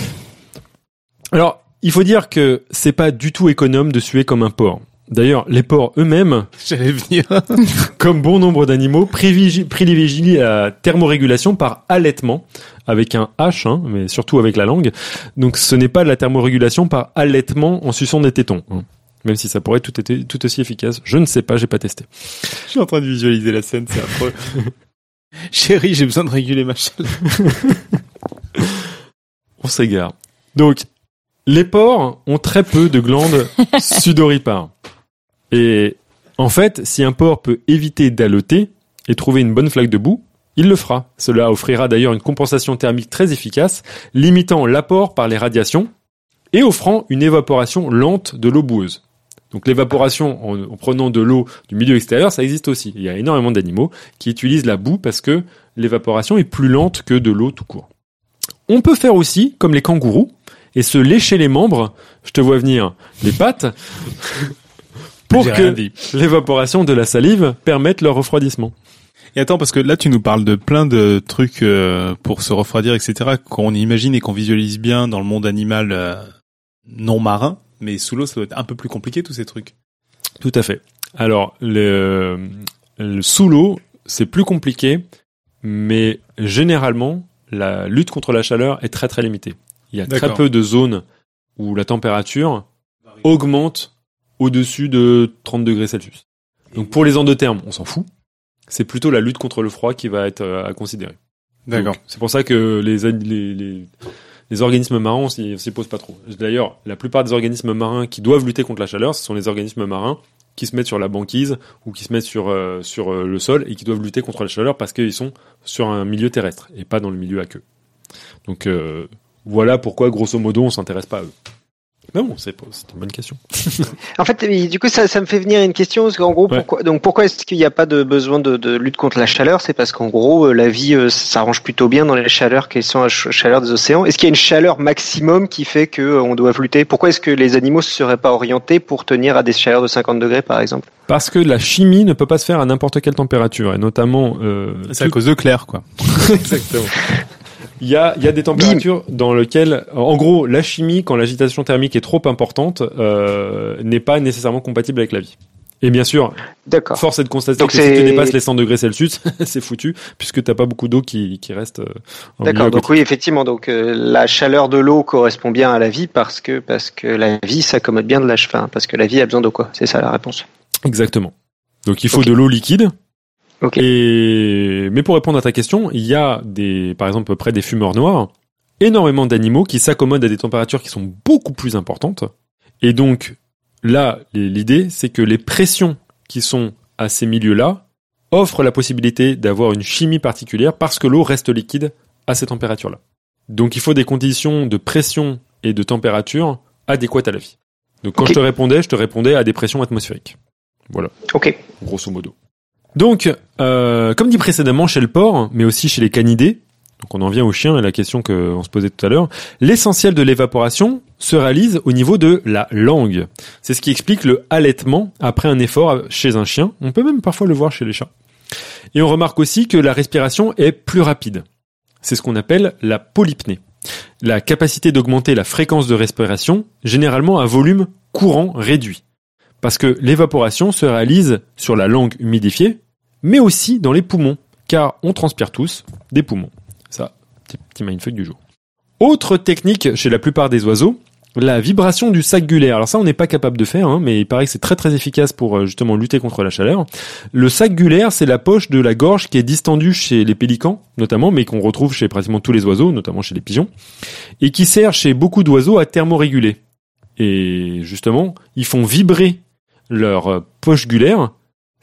Alors, il faut dire que c'est pas du tout économe de suer comme un porc. D'ailleurs, les porcs eux-mêmes, comme bon nombre d'animaux, privilégient privilégient la thermorégulation par allaitement, avec un H, hein, mais surtout avec la langue. Donc ce n'est pas de la thermorégulation par allaitement en suçant des tétons. hein. Même si ça pourrait être tout, été- tout aussi efficace. Je ne sais pas, j'ai pas testé. Je suis en train de visualiser la scène, c'est affreux. Chérie, j'ai besoin de réguler ma chaleur. On s'égare. Donc, les porcs ont très peu de glandes sudoripares. Et en fait, si un porc peut éviter d'alloter et trouver une bonne flaque de boue, il le fera. Cela offrira d'ailleurs une compensation thermique très efficace, limitant l'apport par les radiations et offrant une évaporation lente de l'eau boueuse. Donc l'évaporation en, en prenant de l'eau du milieu extérieur, ça existe aussi. Il y a énormément d'animaux qui utilisent la boue parce que l'évaporation est plus lente que de l'eau tout court. On peut faire aussi, comme les kangourous, et se lécher les membres, je te vois venir, les pattes, pour que l'évaporation de la salive permette leur refroidissement. Et attends, parce que là, tu nous parles de plein de trucs euh, pour se refroidir, etc., qu'on imagine et qu'on visualise bien dans le monde animal euh, non marin, mais sous l'eau, ça doit être un peu plus compliqué, tous ces trucs. Tout à fait. Alors, le, le sous l'eau, c'est plus compliqué, mais généralement, la lutte contre la chaleur est très très limitée. Il y a très peu de zones où la température augmente au-dessus de 30 degrés Celsius. Donc pour les endothermes, on s'en fout. C'est plutôt la lutte contre le froid qui va être euh, à considérer. D'accord. C'est pour ça que les, les, les, les organismes marins, on s'y s'y pose pas trop. D'ailleurs, la plupart des organismes marins qui doivent lutter contre la chaleur, ce sont les organismes marins qui se mettent sur la banquise ou qui se mettent sur, euh, sur euh, le sol et qui doivent lutter contre la chaleur parce qu'ils sont sur un milieu terrestre et pas dans le milieu aqueux. Donc euh, voilà pourquoi, grosso modo, on s'intéresse pas à eux. Mais bon, c'est une bonne question. En fait, du coup, ça, ça me fait venir une question. Parce qu'en gros, Ouais. pourquoi, donc pourquoi est-ce qu'il n'y a pas de besoin de, de lutte contre la chaleur? C'est parce qu'en gros, euh, la vie euh, s'arrange plutôt bien dans les chaleurs qui sont à ch- chaleur des océans. Est-ce qu'il y a une chaleur maximum qui fait que euh, on doit lutter? Pourquoi est-ce que les animaux ne seraient pas orientés pour tenir à des chaleurs de 50 degrés, par exemple? Parce que la chimie ne peut pas se faire à n'importe quelle température, et notamment... Euh, C'est à cause de Claire, quoi. Exactement. Il y a, il y a des températures dans lesquelles, en gros, la chimie, quand l'agitation thermique est trop importante, euh, n'est pas nécessairement compatible avec la vie. Et bien sûr, force est de constater Donc que si tu dépasses les 100 degrés Celsius, c'est foutu, puisque t'as pas beaucoup d'eau qui, qui reste euh, D'accord. Donc oui, effectivement. Donc euh, la chaleur de l'eau correspond bien à la vie parce que parce que la vie s'accommode bien de la enfin, parce que la vie a besoin d'eau quoi. C'est ça la réponse. Exactement. Donc il faut de l'eau liquide. Ok. Et mais pour répondre à ta question, il y a des, par exemple près des fumeurs noirs, énormément d'animaux qui s'accommodent à des températures qui sont beaucoup plus importantes. Et donc là, l'idée, c'est que les pressions qui sont à ces milieux-là offrent la possibilité d'avoir une chimie particulière parce que l'eau reste liquide à ces températures-là. Donc il faut des conditions de pression et de température adéquates à la vie. Donc quand je te répondais, je te répondais à des pressions atmosphériques. Voilà Ok. grosso modo. Donc, euh, comme dit précédemment chez le porc, mais aussi chez les canidés, donc on en vient aux chiens et la question qu'on se posait tout à l'heure, l'essentiel de l'évaporation se réalise au niveau de la langue. C'est ce qui explique le halètement après un effort chez un chien. On peut même parfois le voir chez les chats. Et on remarque aussi que la respiration est plus rapide. C'est ce qu'on appelle la polypnée. La capacité d'augmenter la fréquence de respiration, généralement à volume courant réduit. Parce que l'évaporation se réalise sur la langue humidifiée, mais aussi dans les poumons, car on transpire tous des poumons. Ça, petit, petit mindfuck du jour. Autre technique chez la plupart des oiseaux, la vibration du sac gulaire. Alors ça, on n'est pas capable de faire, hein, mais il paraît que c'est très très efficace pour euh, justement lutter contre la chaleur. Le sac gulaire, c'est la poche de la gorge qui est distendue chez les pélicans, notamment, mais qu'on retrouve chez pratiquement tous les oiseaux, notamment chez les pigeons, et qui sert chez beaucoup d'oiseaux à thermoréguler. Et justement, ils font vibrer leur euh, poche gulaire,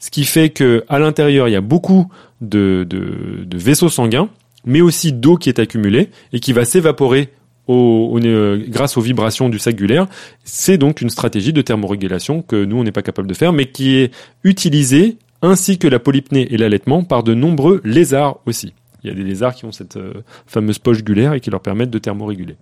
ce qui fait que à l'intérieur il y a beaucoup de, vaisseaux sanguins, mais aussi d'eau qui est accumulée et qui va s'évaporer au, euh, grâce aux vibrations du sac gulaire. C'est donc une stratégie de thermorégulation que nous on n'est pas capable de faire, mais qui est utilisée ainsi que la polypnée et l'allaitement par de nombreux lézards aussi. Il y a des lézards qui ont cette euh, fameuse poche gulaire et qui leur permettent de thermoréguler.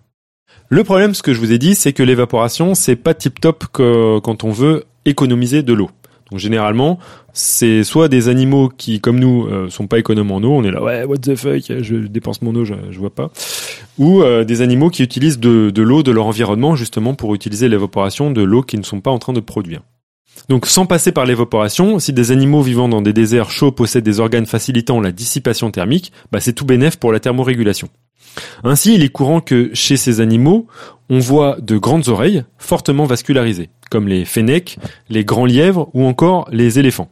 Le problème, ce que je vous ai dit, c'est que l'évaporation, c'est pas tip top quand on veut économiser de l'eau. Donc généralement, c'est soit des animaux qui, comme nous, euh, sont pas économes en eau, on est là, ouais, what the fuck, je dépense mon eau, je, je vois pas. Ou euh, des animaux qui utilisent de, de l'eau de leur environnement justement pour utiliser l'évaporation de l'eau qu'ils ne sont pas en train de produire. Donc sans passer par l'évaporation, si des animaux vivant dans des déserts chauds possèdent des organes facilitant la dissipation thermique, bah c'est tout bénef pour la thermorégulation. Ainsi, il est courant que chez ces animaux, on voit de grandes oreilles fortement vascularisées, comme les fennecs, les grands lièvres ou encore les éléphants.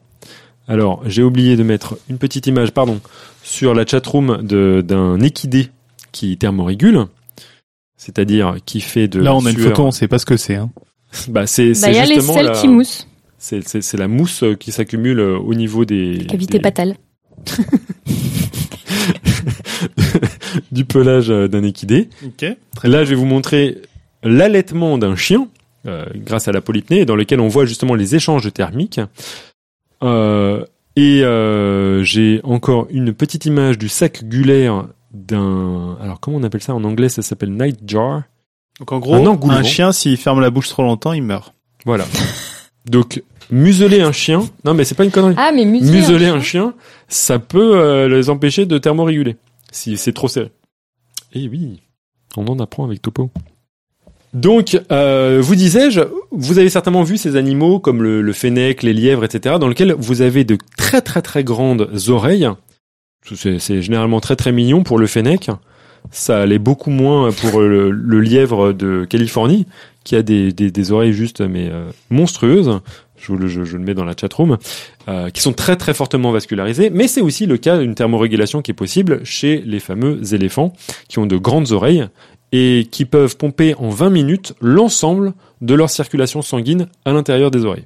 Alors, j'ai oublié de mettre une petite image, pardon, sur la chatroom de- d'un équidé qui thermorégule, c'est-à-dire qui fait de Là, on a une photo, on sait pas ce que c'est. Hein. Bah, c'est Bah, y a les justement selles la- qui moussent, c'est la mousse euh, qui s'accumule euh, au niveau des, cavité des- patale. du pelage euh, d'un équidé. Là, je vais vous montrer l'allaitement d'un chien euh, grâce à la polypnée, dans lequel on voit justement les échanges thermiques. Euh, et euh, j'ai encore une petite image du sac gulaire d'un. Alors comment on appelle ça en anglais? Ça s'appelle nightjar. Donc en gros, Un chien, s'il ferme la bouche trop longtemps, il meurt. Voilà. Donc museler un chien. Non, mais c'est pas une connerie. Ah, mais museler, museler un un chien, ça peut euh, les empêcher de thermoréguler si c'est trop serré. Et oui, on en apprend avec Topo. Donc, euh, vous disais-je, vous avez certainement vu ces animaux comme le, le fennec, les lièvres, etc., dans lesquels vous avez de très très très grandes oreilles. C'est généralement très très mignon pour le fennec. Ça l'est beaucoup moins pour le, le lièvre de Californie, qui a des, des, des oreilles juste mais euh, monstrueuses. Je, le- mets dans la chatroom, euh, qui sont très très fortement vascularisées. Mais c'est aussi le cas d'une thermorégulation qui est possible chez les fameux éléphants, qui ont de grandes oreilles et qui peuvent pomper en 20 minutes l'ensemble de leur circulation sanguine à l'intérieur des oreilles.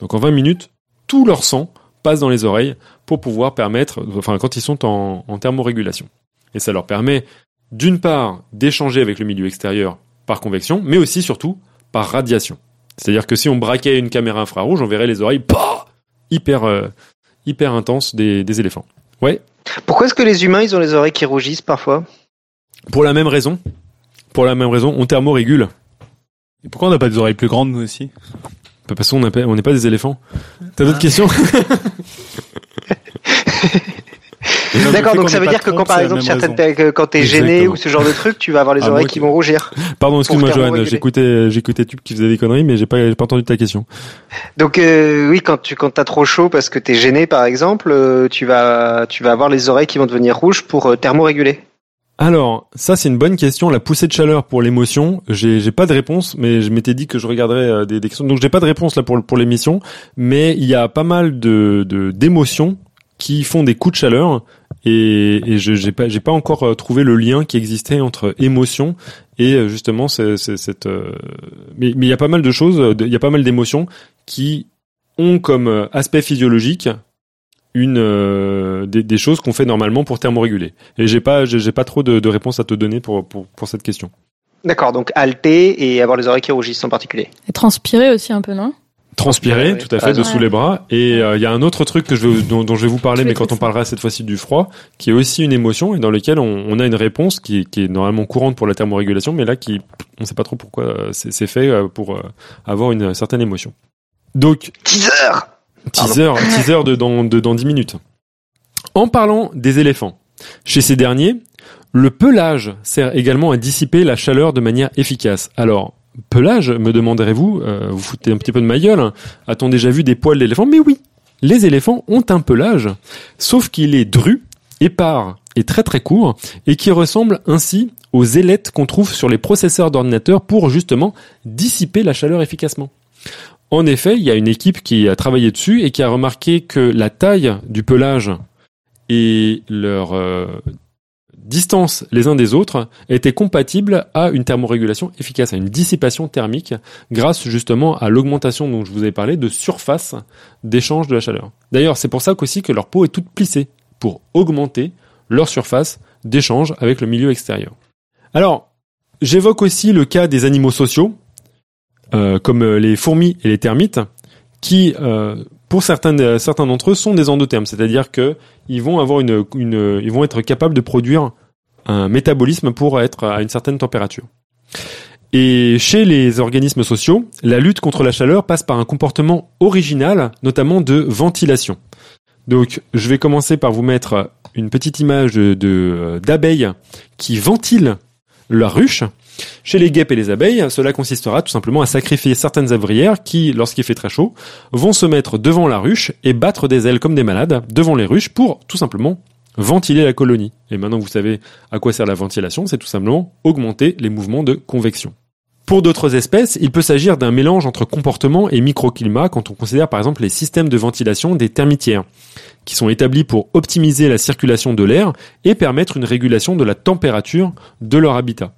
Donc en 20 minutes, tout leur sang passe dans les oreilles pour pouvoir permettre, enfin quand ils sont en thermorégulation. Et ça leur permet d'une part d'échanger avec le milieu extérieur par convection, mais aussi surtout par radiation. C'est-à-dire que si on braquait une caméra infrarouge, on verrait les oreilles bah, hyper euh, hyper intenses des, des éléphants. Ouais, Pourquoi est-ce que les humains, ils ont les oreilles qui rougissent parfois? Pour la même raison. Pour la même raison, on thermorégule. Et pourquoi on n'a pas des oreilles plus grandes, nous aussi? Bah, Parce qu'on n'est pas des éléphants. T'as d'autres questions? D'accord, donc ça veut dire que quand par exemple certaines, quand t'es gêné ou ce genre de truc, tu vas avoir les Ah, oreilles qui vont rougir. Pardon, excuse-moi, Johan. J'écoutais, j'écoutais Tube qui faisait des conneries, mais j'ai pas, j'ai pas entendu ta question. Donc euh, oui, quand tu quand t'as trop chaud parce que t'es gêné par exemple, euh, tu vas tu vas avoir les oreilles qui vont devenir rouges pour euh, thermoréguler. Alors, ça c'est une bonne question. La poussée de chaleur pour l'émotion, j'ai, j'ai pas de réponse, mais je m'étais dit que je regarderais euh, des, des questions. Donc j'ai pas de réponse là pour pour l'émission, mais il y a pas mal de, de d'émotions qui font des coups de chaleur et, et je j'ai pas j'ai pas encore euh, trouvé le lien qui existait entre émotion et euh, justement c'est, cette euh, mais mais il y a pas mal de choses, il y a pas mal d'émotions qui ont comme aspect physiologique une euh, des, des choses qu'on fait normalement pour thermoréguler. Et j'ai pas j'ai pas trop de, de réponses à te donner pour pour pour cette question. D'accord, donc halter et avoir les oreilles qui rougissent en particulier. Et transpirer aussi un peu, non? Transpirer, Ouais, tout à fait, raison. dessous les bras. Et euh, il y a un autre truc que je vais, dont, dont je vais vous parler, mais quand on parlera cette fois-ci du froid, qui est aussi une émotion et dans lequel on, on a une réponse qui, qui est normalement courante pour la thermorégulation, mais là qui, on sait pas trop pourquoi euh, c'est c'est fait euh, pour euh, avoir une certaine émotion. Donc Teaser teaser, teaser de dans, de dans 10 minutes. En parlant des éléphants, chez ces derniers, le pelage sert également à dissiper la chaleur de manière efficace. Alors, pelage, me demanderez-vous, euh, vous foutez un petit peu de ma gueule, hein. a-t-on déjà vu des poils d'éléphant Mais oui, les éléphants ont un pelage, sauf qu'il est dru, épars et très très court, et qui ressemble ainsi aux ailettes qu'on trouve sur les processeurs d'ordinateur pour justement dissiper la chaleur efficacement. En effet, il y a une équipe qui a travaillé dessus et qui a remarqué que la taille du pelage et leur euh, distance les uns des autres étaient compatibles à une thermorégulation efficace, à une dissipation thermique, grâce justement à l'augmentation dont je vous avais parlé de surface d'échange de la chaleur. D'ailleurs, c'est pour ça qu'aussi que leur peau est toute plissée, pour augmenter leur surface d'échange avec le milieu extérieur. Alors, j'évoque aussi le cas des animaux sociaux, euh, comme les fourmis et les termites, qui, euh, pour certains, euh, certains d'entre eux, sont des endothermes, c'est-à-dire que ils vont avoir ils vont être capables de produire un métabolisme pour être à une certaine température. Et chez les organismes sociaux, la lutte contre la chaleur passe par un comportement original, notamment de ventilation. Donc, je vais commencer par vous mettre une petite image de- d'abeilles qui ventilent la ruche. Chez les guêpes et les abeilles, cela consistera tout simplement à sacrifier certaines abrières qui, lorsqu'il fait très chaud, vont se mettre devant la ruche et battre des ailes comme des malades devant les ruches pour tout simplement ventiler la colonie. Et maintenant vous savez à quoi sert la ventilation, c'est tout simplement augmenter les mouvements de convection. Pour d'autres espèces, il peut s'agir d'un mélange entre comportement et microclimat quand on considère par exemple les systèmes de ventilation des termitières, qui sont établis pour optimiser la circulation de l'air et permettre une régulation de la température de leur habitat.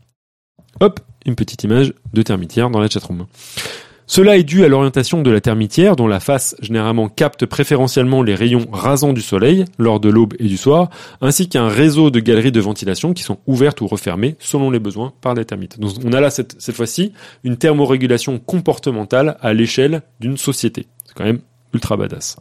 Hop, une petite image de termitière dans la chatroom. Cela est dû à l'orientation de la termitière dont la face généralement capte préférentiellement les rayons rasants du soleil lors de l'aube et du soir, ainsi qu'un réseau de galeries de ventilation qui sont ouvertes ou refermées selon les besoins par les termites. Donc on a là cette, cette fois-ci une thermorégulation comportementale à l'échelle d'une société. C'est quand même ultra badass.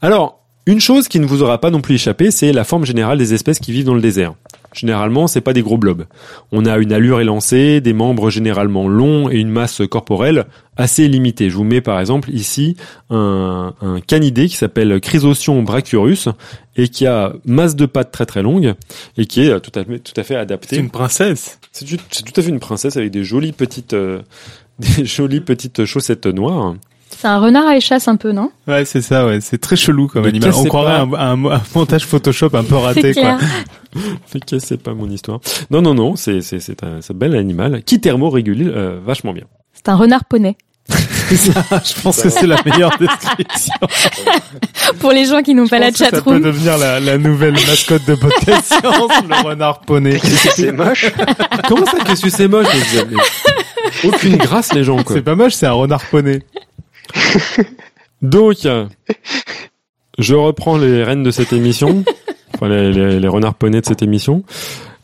Alors, une chose qui ne vous aura pas non plus échappé, c'est la forme générale des espèces qui vivent dans le désert. Généralement, c'est pas des gros blobs. On a une allure élancée, des membres généralement longs et une masse corporelle assez limitée. Je vous mets par exemple ici un, un canidé qui s'appelle Chrysosion brachurus et qui a masse de pattes très très longue et qui est tout à fait, tout à fait C'est adapté. une princesse. C'est tout, c'est tout à fait une princesse avec des jolies petites, euh, des jolies petites chaussettes noires. C'est un renard à échasse un peu, non? Ouais, c'est ça, ouais. C'est très chelou comme animal. On croirait pas. un, un- un montage Photoshop un peu raté, C'est quoi. clair. Ok, c'est pas mon histoire? Non, non, non, c'est c'est c'est un, c'est un bel animal qui thermorégule euh, vachement bien. C'est un renard poney. Je pense que c'est la meilleure description. Pour les gens qui n'ont pas la que ça peut chatroom. devenir la, la nouvelle mascotte de podcast science, le renard poney. C'est moche? Comment ça que c'est moche? Mais- mais- Aucune grâce les gens quoi. C'est pas moche, c'est un renard poney. Donc, je reprends les rênes de cette émission, enfin les, les- les renards poneys de cette émission.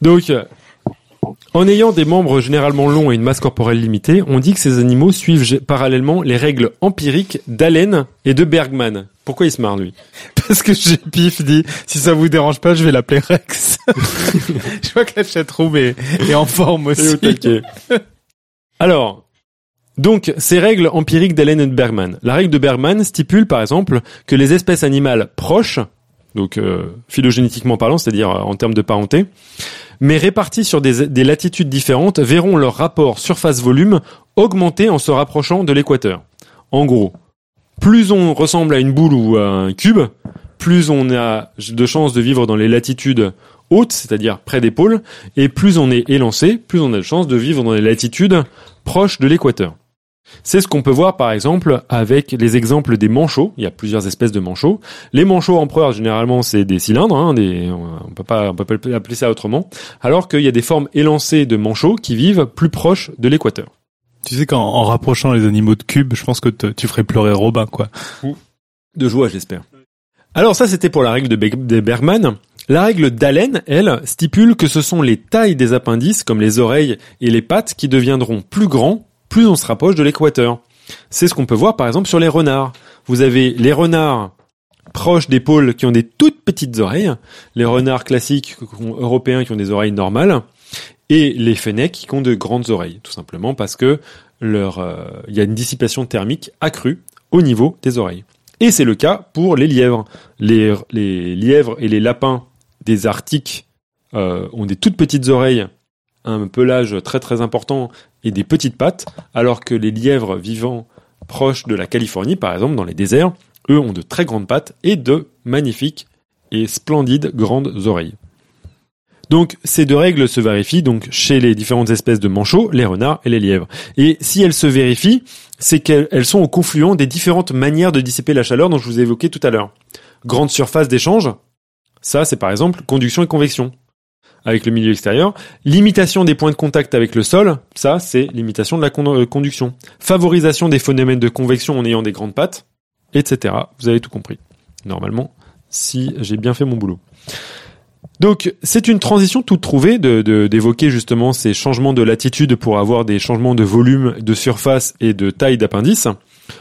Donc, en ayant des membres généralement longs et une masse corporelle limitée, on dit que ces animaux suivent parallèlement les règles empiriques d'Allen et de Bergman. Pourquoi il se marre lui Parce que j'ai pif dit, si ça vous dérange pas, je vais l'appeler Rex. je vois que la chatroom est, est en forme Et au aussi. taquet. Alors, donc, ces règles empiriques d'Allen et Bergman. La règle de Bergman stipule, par exemple, que les espèces animales proches, donc euh, phylogénétiquement parlant, c'est-à-dire euh, en termes de parenté, mais réparties sur des latitudes différentes, verront leur rapport surface-volume augmenter en se rapprochant de l'équateur. En gros, plus on ressemble à une boule ou à un cube, plus on a de chances de vivre dans les latitudes hautes, c'est-à-dire près des pôles, et plus on est élancé, plus on a de chances de vivre dans les latitudes proches de l'équateur. C'est ce qu'on peut voir par exemple avec les exemples des manchots. Il y a plusieurs espèces de manchots. Les manchots empereurs, généralement, c'est des cylindres. Hein, des, on peut pas, on peut pas appeler ça autrement. Alors qu'il y a des formes élancées de manchots qui vivent plus proches de l'équateur. Tu sais qu'en en rapprochant les animaux de cube, je pense que te- tu ferais pleurer Robin, quoi. De joie, j'espère. Alors ça, c'était pour la règle de, Be- de Bergman. La règle d'Allen, elle, stipule que ce sont les tailles des appendices, comme les oreilles et les pattes, qui deviendront plus grands plus on se rapproche de l'équateur. C'est ce qu'on peut voir par exemple sur les renards. Vous avez les renards proches des pôles qui ont des toutes petites oreilles, les renards classiques européens qui ont des oreilles normales, et les fennecs qui ont de grandes oreilles, tout simplement parce que leur, euh, il y a une dissipation thermique accrue au niveau des oreilles. Et c'est le cas pour les lièvres. Les, lièvres et les lapins des Arctiques euh, ont des toutes petites oreilles, un pelage très très important et des petites pattes, alors que les lièvres vivant proches de la Californie, par exemple, dans les déserts, eux ont de très grandes pattes et de magnifiques et splendides grandes oreilles. Donc ces deux règles se vérifient donc chez les différentes espèces de manchots, les renards et les lièvres. Et si elles se vérifient, c'est qu'elles elles sont au confluent des différentes manières de dissiper la chaleur dont je vous ai évoqué tout à l'heure. Grande surface d'échange, ça c'est par exemple conduction et convection avec le milieu extérieur. Limitation des points de contact avec le sol, ça c'est limitation de la euh, conduction. Favorisation des phénomènes de convection en ayant des grandes pattes, etc. Vous avez tout compris. Normalement, si j'ai bien fait mon boulot. Donc, c'est une transition toute trouvée d'évoquer justement ces changements de latitude pour avoir des changements de volume, de surface et de taille d'appendice,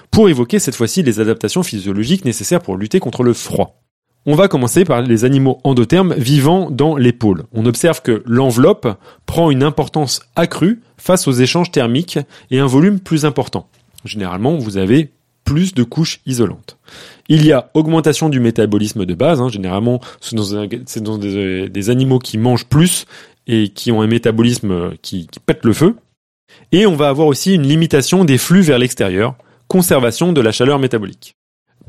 pour évoquer cette fois-ci les adaptations physiologiques nécessaires pour lutter contre le froid. On va commencer par les animaux endothermes vivant dans les pôles. On observe que l'enveloppe prend une importance accrue face aux échanges thermiques et un volume plus important. Généralement, vous avez plus de couches isolantes. Il y a augmentation du métabolisme de base. hein. Généralement, c'est dans, dans des, animaux qui mangent plus et qui ont un métabolisme qui, qui pète le feu. Et on va avoir aussi une limitation des flux vers l'extérieur, conservation de la chaleur métabolique.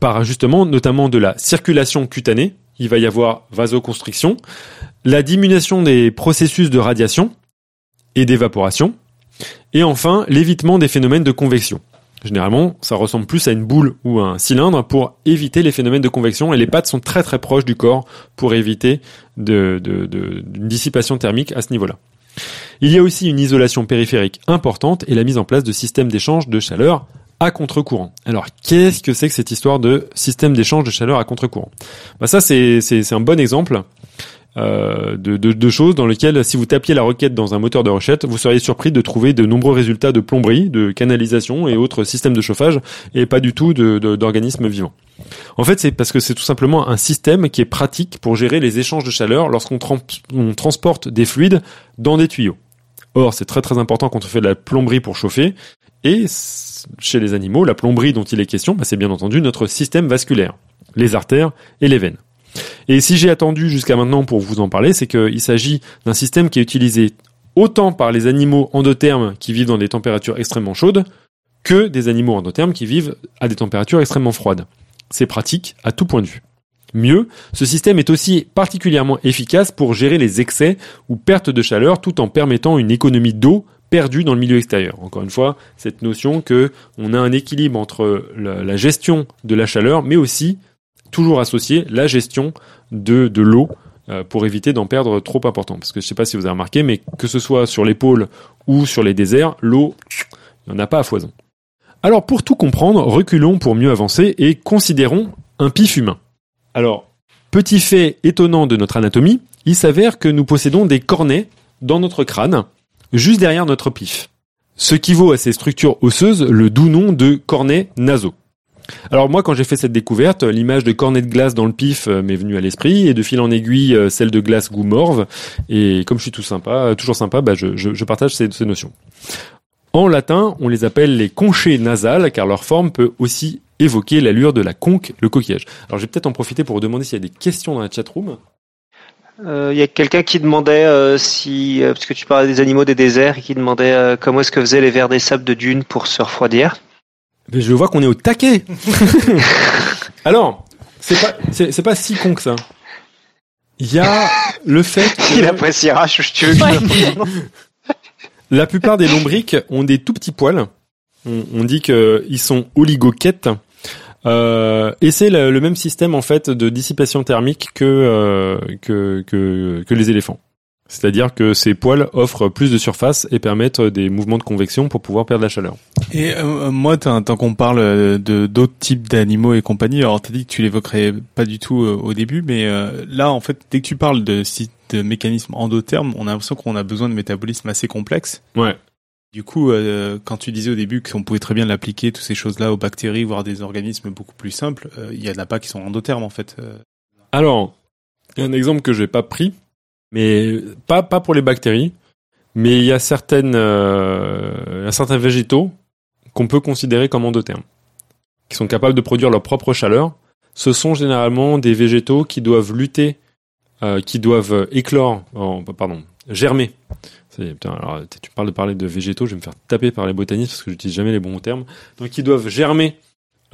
Par justement, notamment de la circulation cutanée, il va y avoir vasoconstriction, la diminution des processus de radiation et d'évaporation, et enfin l'évitement des phénomènes de convection. Généralement, ça ressemble plus à une boule ou un cylindre pour éviter les phénomènes de convection et les pattes sont très très proches du corps pour éviter de, d'une dissipation thermique à ce niveau-là. Il y a aussi une isolation périphérique importante et la mise en place de systèmes d'échange de chaleur à contre-courant. Alors, qu'est-ce que c'est que cette histoire de système d'échange de chaleur à contre-courant? Bah Ça, c'est, un bon exemple. euh, de, de, choses dans lesquelles, si vous tapiez la requête dans un moteur de recherche, vous seriez surpris de trouver de nombreux résultats de plomberie, de canalisation et autres systèmes de chauffage, et pas du tout de- d'organismes vivants. En fait, c'est parce que c'est tout simplement un système qui est pratique pour gérer les échanges de chaleur lorsqu'on tran- on transporte des fluides dans des tuyaux. Or, c'est très très important quand on fait de la plomberie pour chauffer. Et chez les animaux, la plomberie dont il est question, bah, c'est bien entendu notre système vasculaire, les artères et les veines. Et si j'ai attendu jusqu'à maintenant pour vous en parler, c'est qu'il s'agit d'un système qui est utilisé autant par les animaux endothermes qui vivent dans des températures extrêmement chaudes que des animaux endothermes qui vivent à des températures extrêmement froides. C'est pratique à tout point de vue. Mieux, ce système est aussi particulièrement efficace pour gérer les excès ou pertes de chaleur tout en permettant une économie d'eau perdue dans le milieu extérieur. Encore une fois, cette notion que on a un équilibre entre la, gestion de la chaleur, mais aussi toujours associé la gestion de, l'eau euh, pour éviter d'en perdre trop important. Parce que je sais pas si vous avez remarqué, mais que ce soit sur les pôles ou sur les déserts, l'eau, il n'y en a pas à foison. Alors pour tout comprendre, reculons pour mieux avancer et considérons un pif humain. Alors, petit fait étonnant de notre anatomie, il s'avère que nous possédons des cornets dans notre crâne, juste derrière notre pif. Ce qui vaut à ces structures osseuses le doux nom de cornets nasaux. Alors moi, quand j'ai fait cette découverte, l'image de cornet de glace dans le pif euh, m'est venue à l'esprit, et de fil en aiguille, euh, celle de glace goût morve. Et comme je suis tout sympa, toujours sympa, bah, je, partage ces, ces notions. En latin, on les appelle les conchées nasales, car leur forme peut aussi évoquer l'allure de la conque, le coquillage. Alors je vais peut-être en profiter pour vous demander s'il y a des questions dans la chatroom. Euh, Il y a quelqu'un qui demandait euh, si, euh, parce que tu parlais des animaux des déserts, et qui demandait euh, comment est-ce que faisaient les vers des sables de dunes pour se refroidir. Mais je vois qu'on est au taquet. Alors, c'est pas, c'est, pas si con que ça. Il y a le fait que Il appréciera, je je veux la plupart des lombriques ont des tout petits poils. On, on dit qu'ils sont oligoquettes. Euh, et c'est le, le même système en fait de dissipation thermique que, euh, que, que, que les éléphants. C'est-à-dire que ces poils offrent plus de surface et permettent des mouvements de convection pour pouvoir perdre la chaleur. Et euh, moi, tant qu'on parle euh, de d'autres types d'animaux et compagnie, alors t'as dit que tu l'évoquerais pas du tout euh, au début, mais euh, là, en fait, dès que tu parles de, de mécanismes endothermes, on a l'impression qu'on a besoin de métabolisme assez complexe. Ouais. Du coup, euh, quand tu disais au début qu'on pouvait très bien l'appliquer, toutes ces choses-là, aux bactéries, voire des organismes beaucoup plus simples, euh, il y en a pas qui sont endothermes, en fait. euh. Alors, un exemple que j'ai pas pris, mais pas pour les bactéries, mais il y a certaines euh, certains végétaux qu'on peut considérer comme endothermes, qui sont capables de produire leur propre chaleur. Ce sont généralement des végétaux qui doivent lutter, euh, qui doivent éclore, pardon, germer. Tu parles de parler de végétaux, je vais me faire taper par les botanistes parce que j'utilise jamais les bons termes. Donc, ils doivent germer,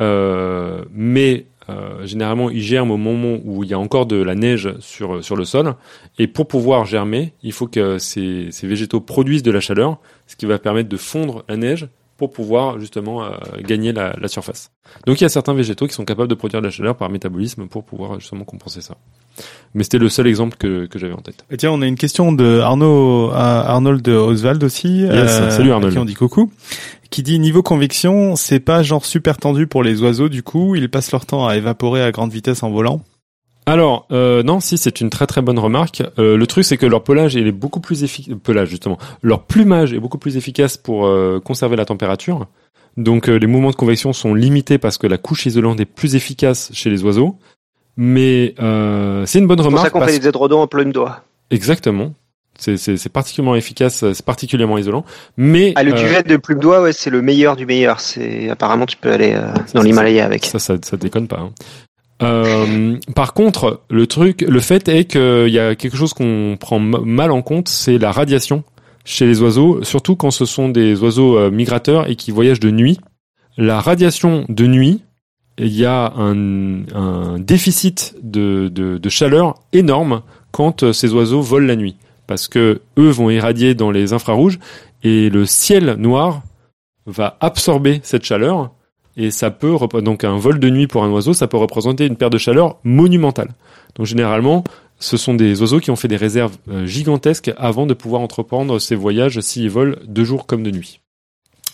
euh, mais euh, généralement, ils germent au moment où il y a encore de la neige sur, le sol. Et pour pouvoir germer, il faut que ces, végétaux produisent de la chaleur, ce qui va permettre de fondre la neige pour pouvoir justement euh, gagner la surface. Donc il y a certains végétaux qui sont capables de produire de la chaleur par métabolisme pour pouvoir justement compenser ça. Mais c'était le seul exemple que, que j'avais en tête. Et tiens, on a une question de Arnaud, à Arnold Oswald aussi. euh, Yes, salut à Arnold. qui on dit coucou. Qui dit niveau convection, c'est pas genre super tendu pour les oiseaux du coup, ils passent leur temps à évaporer à grande vitesse en volant? Alors, euh, non, si c'est une très très bonne remarque. Euh, le truc, c'est que leur pelage, il est beaucoup plus efficace. Pelage, justement. Leur plumage est beaucoup plus efficace pour euh, conserver la température. Donc, euh, les mouvements de convection sont limités parce que la couche isolante est plus efficace chez les oiseaux. Mais euh, c'est une bonne C'est pour ça remarque. qu'on fait des édredons en plume d'oie. Exactement. C'est particulièrement efficace, c'est particulièrement isolant. Mais Ah, le euh, duvet de plume d'oie, ouais, c'est le meilleur du meilleur. C'est apparemment tu peux aller euh, dans l'Himalaya avec. Ça, ça, ça déconne pas. hein. Euh, par contre, le truc, le fait est qu'il y a quelque chose qu'on prend ma- mal en compte, c'est la radiation chez les oiseaux, surtout quand ce sont des oiseaux euh, migrateurs et qui voyagent de nuit. La radiation de nuit, il y a un, déficit de, chaleur énorme quand euh, ces oiseaux volent la nuit, parce que eux vont irradier dans les infrarouges et le ciel noir va absorber cette chaleur et ça peut donc un vol de nuit pour un oiseau, ça peut représenter une perte de chaleur monumentale. Donc généralement, ce sont des oiseaux qui ont fait des réserves euh, gigantesques avant de pouvoir entreprendre ces voyages s'ils volent de jour comme de nuit.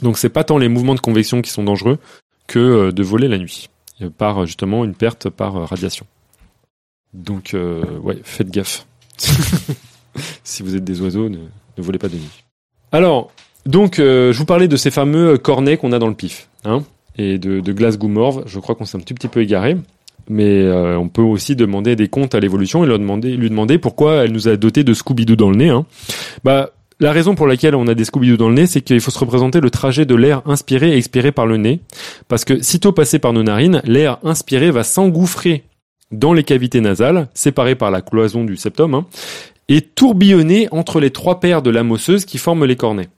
Donc c'est pas tant les mouvements de convection qui sont dangereux que euh, de voler la nuit par justement une perte par euh, radiation. Donc euh, ouais, faites gaffe. si vous êtes des oiseaux, ne, ne volez pas de nuit. Alors, donc, euh, je vous parlais de ces fameux cornets qu'on a dans le pif, hein, et de, de Glasgow Morve. Je crois qu'on s'est un petit, petit peu égaré, mais euh, on peut aussi demander des comptes à l'évolution et leur demander, lui demander pourquoi elle nous a doté de Scooby-Doo dans le nez. Hein. Bah, la raison pour laquelle on a des Scooby-Doo dans le nez, c'est qu'il faut se représenter le trajet de l'air inspiré et expiré par le nez, parce que sitôt passé par nos narines, l'air inspiré va s'engouffrer dans les cavités nasales, séparées par la cloison du septum, hein, et tourbillonner entre les trois paires de lames osseuses qui forment les cornets.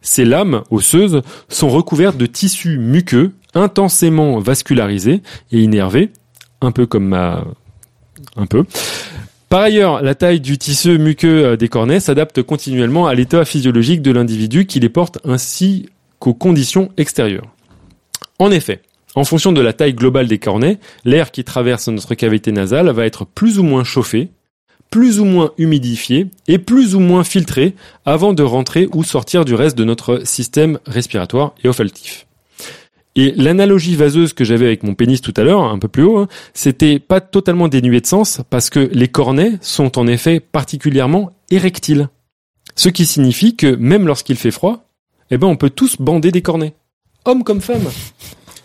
Ces lames osseuses sont recouvertes de tissus muqueux intensément vascularisés et innervés, un peu comme ma... un peu. Par ailleurs, la taille du tissu muqueux euh, des cornets s'adapte continuellement à l'état physiologique de l'individu qui les porte ainsi qu'aux conditions extérieures. En effet, en fonction de la taille globale des cornets, l'air qui traverse notre cavité nasale va être plus ou moins chauffé, plus ou moins humidifié et plus ou moins filtré avant de rentrer ou sortir du reste de notre système respiratoire et olfactif. Et l'analogie vaseuse que j'avais avec mon pénis tout à l'heure, un peu plus haut, hein, c'était pas totalement dénué de sens parce que les cornets sont en effet particulièrement érectiles. Ce qui signifie que même lorsqu'il fait froid, eh ben on peut tous bander des cornets. Hommes comme femmes.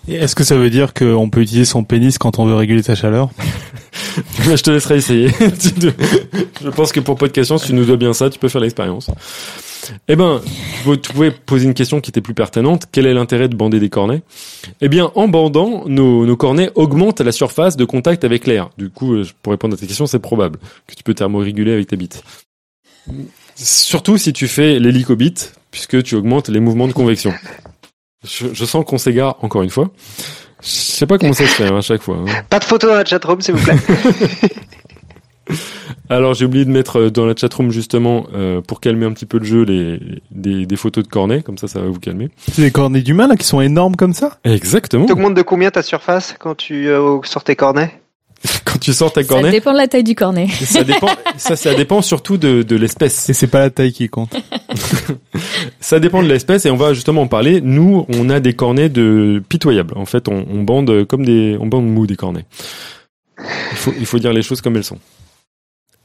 Et Est-ce que ça veut dire qu'on peut utiliser son pénis quand on veut réguler sa chaleur? Je te laisserai essayer. Je pense que pour podcast, si tu nous dois bien ça, tu peux faire l'expérience. Eh ben, vous pouvez poser une question qui était plus pertinente. Quel est l'intérêt de bander des cornets? Eh bien, en bandant, nos, nos cornets augmentent la surface de contact avec l'air. Du coup, euh, pour répondre à ta question, c'est probable que tu peux thermoréguler avec ta bite. Surtout si tu fais l'hélicobite, puisque tu augmentes les mouvements de convection. Je, je sens qu'on s'égare encore une fois. Je sais pas comment ça se fait hein, à chaque fois. hein. Pas de photos dans la chatroom, s'il vous plaît. Alors j'ai oublié de mettre euh, dans la chatroom justement euh, pour calmer un petit peu le jeu les des, des photos de cornets, comme ça ça va vous calmer. C'est des cornets d'humains là qui sont énormes comme ça? Exactement. T'augmentes de combien ta surface quand tu euh, sors tes cornets? Quand tu sors ta Ça cornet, dépend de la taille du cornet. ça dépend. Ça, ça dépend surtout de, de l'espèce. Et c'est pas la taille qui compte. Ça dépend de l'espèce et on va justement en parler. Nous, on a des cornets de pitoyables. En fait, on, on bande comme des, on bande mou des cornets. Il faut, il faut dire les choses comme elles sont.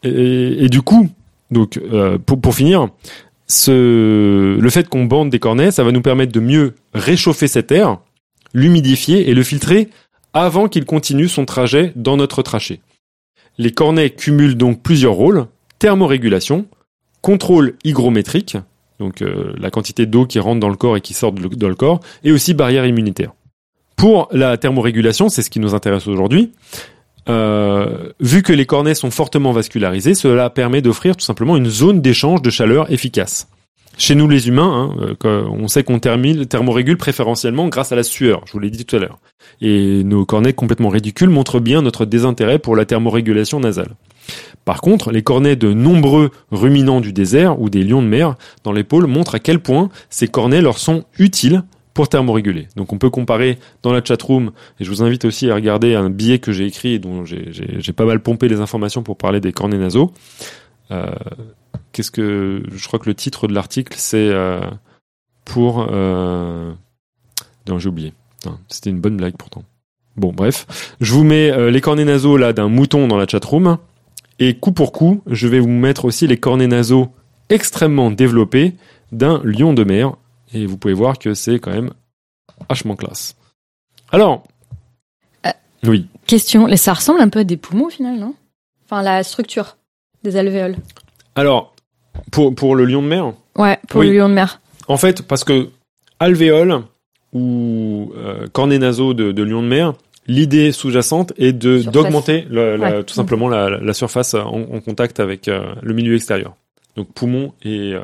Et, du coup, donc euh, pour, pour finir, ce, le fait qu'on bande des cornets, ça va nous permettre de mieux réchauffer cet air, l'humidifier et le filtrer avant qu'il continue son trajet dans notre trachée. Les cornets cumulent donc plusieurs rôles thermorégulation, contrôle hygrométrique, donc euh, la quantité d'eau qui rentre dans le corps et qui sort de le- dans le corps, et aussi barrière immunitaire. Pour la thermorégulation, c'est ce qui nous intéresse aujourd'hui. Euh, vu que les cornets sont fortement vascularisés, cela permet d'offrir tout simplement une zone d'échange de chaleur efficace. Chez nous les humains, hein, euh, on sait qu'on thermorégule préférentiellement grâce à la sueur, je vous l'ai dit tout à l'heure. Et nos cornets complètement ridicules montrent bien notre désintérêt pour la thermorégulation nasale. Par contre, les cornets de nombreux ruminants du désert ou des lions de mer dans pôles montrent à quel point ces cornets leur sont utiles pour thermoréguler. Donc on peut comparer dans la chatroom, et je vous invite aussi à regarder un billet que j'ai écrit, dont j'ai- pas mal pompé les informations pour parler des cornets nasaux. Euh, Qu'est-ce que je crois que le titre de l'article c'est euh, pour euh... non j'ai oublié. C'était une bonne blague pourtant. Bon bref, je vous mets les cornets nasaux là d'un mouton dans la chatroom. Et coup pour coup, je vais vous mettre aussi les cornets nasaux extrêmement développés d'un lion de mer. Et vous pouvez voir que c'est quand même vachement classe. Alors, Euh. oui. Question, ça ressemble un peu à des poumons au final, non? Enfin, la structure des alvéoles. Alors, pour, pour le lion de mer, Ouais, pour Oui. le lion de mer. en fait, parce que alvéole ou euh, cornets nasaux de, de lion de mer, l'idée sous-jacente est de d'augmenter Ouais. tout simplement la, la surface en, en contact avec euh, le milieu extérieur. Donc poumons et euh,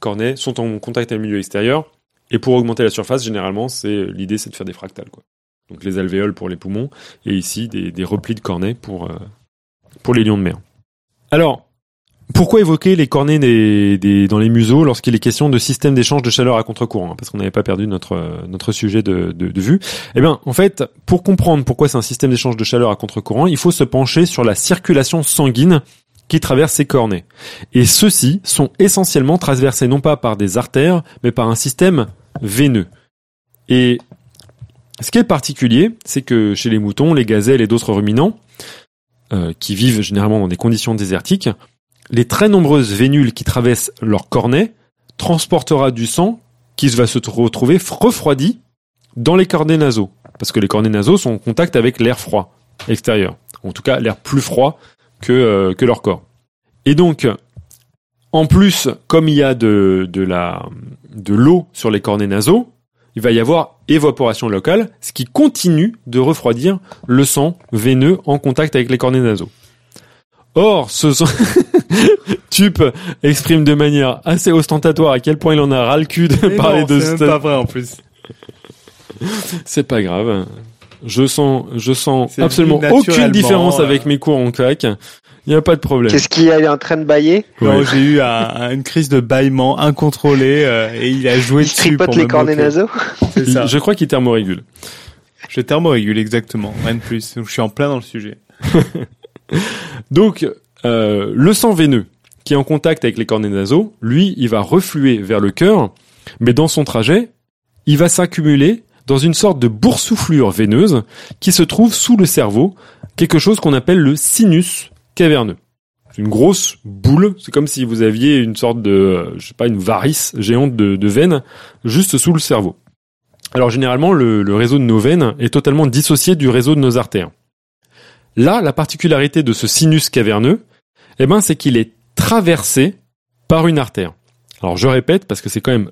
cornets sont en contact avec le milieu extérieur. Et pour augmenter la surface, généralement, c'est l'idée, c'est de faire des fractales, quoi. Donc les alvéoles pour les poumons et ici des, des replis de cornets pour euh, pour les lions de mer. Alors, pourquoi évoquer les cornets des, des- dans les museaux lorsqu'il est question de système d'échange de chaleur à contre-courant hein, Parce qu'on n'avait pas perdu notre euh, notre sujet de, de, de vue. Eh bien, en fait, pour comprendre pourquoi c'est un système d'échange de chaleur à contre-courant, il faut se pencher sur la circulation sanguine qui traverse ces cornets. Et ceux-ci sont essentiellement traversés non pas par des artères, mais par un système veineux. Et ce qui est particulier, c'est que chez les moutons, les gazelles et d'autres ruminants, euh, qui vivent généralement dans des conditions désertiques, les très nombreuses vénules qui traversent leur cornet transportera du sang qui va se retrouver refroidi dans les cornets nasaux. Parce que les cornets nasaux sont en contact avec l'air froid extérieur. En tout cas, l'air plus froid que, euh, que leur corps. Et donc, en plus, comme il y a de, de la, de l'eau sur les cornets nasaux, il va y avoir évaporation locale, ce qui continue de refroidir le sang veineux en contact avec les cornets nasaux. Or, ce sang... Tup exprime de manière assez ostentatoire à quel point il en a ras le cul de Mais parler non, de c'est pas vrai en plus. C'est pas grave. Je sens, je sens absolument aucune différence euh. avec mes cours en claque. Il n'y a pas de problème. Qu'est-ce qu'il est en train de bailler? Non, Ouais. j'ai eu un- un- une crise de bâillement incontrôlée euh, et il a joué Il dessus tripote pour les me cornets nasaux? C'est ça. Je crois qu'il thermorégule. Je thermorégule exactement, rien de plus. Donc, je suis en plein dans le sujet. Donc, euh, le sang veineux qui est en contact avec les cornets nasaux, lui, il va refluer vers le cœur, mais dans son trajet, il va s'accumuler dans une sorte de boursouflure veineuse qui se trouve sous le cerveau, quelque chose qu'on appelle le sinus caverneux. Une grosse boule, c'est comme si vous aviez une sorte de, euh, je sais pas, une varice géante de, de veines juste sous le cerveau. Alors généralement, le, le réseau de nos veines est totalement dissocié du réseau de nos artères. Là, la particularité de ce sinus caverneux, eh ben, c'est qu'il est traversé par une artère. Alors je répète parce que c'est quand même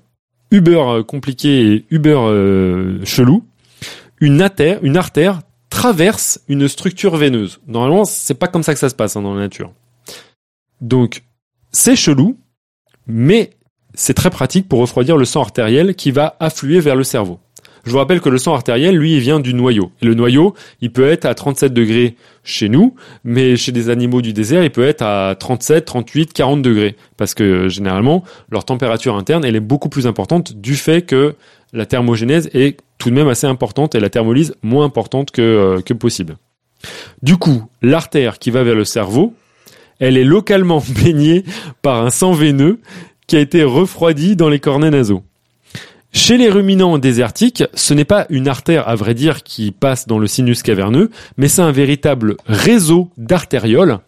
uber euh, compliqué et uber euh, chelou. Une artère, traverse une structure veineuse. Normalement, c'est pas comme ça que ça se passe hein, dans la nature. Donc, c'est chelou, mais c'est très pratique pour refroidir le sang artériel qui va affluer vers le cerveau. Je vous rappelle que le sang artériel, lui, il vient du noyau. Et le noyau, il peut être à 37 degrés chez nous, mais chez des animaux du désert, il peut être à 37, 38, 40 degrés. Parce que euh, généralement, leur température interne, elle est beaucoup plus importante du fait que la thermogénèse est tout de même assez importante et la thermolyse moins importante que, euh, que possible. Du coup, l'artère qui va vers le cerveau, elle est localement baignée par un sang veineux qui a été refroidi dans les cornets nasaux. Chez les ruminants désertiques, ce n'est pas une artère, à vrai dire, qui passe dans le sinus caverneux, mais c'est un véritable réseau d'artérioles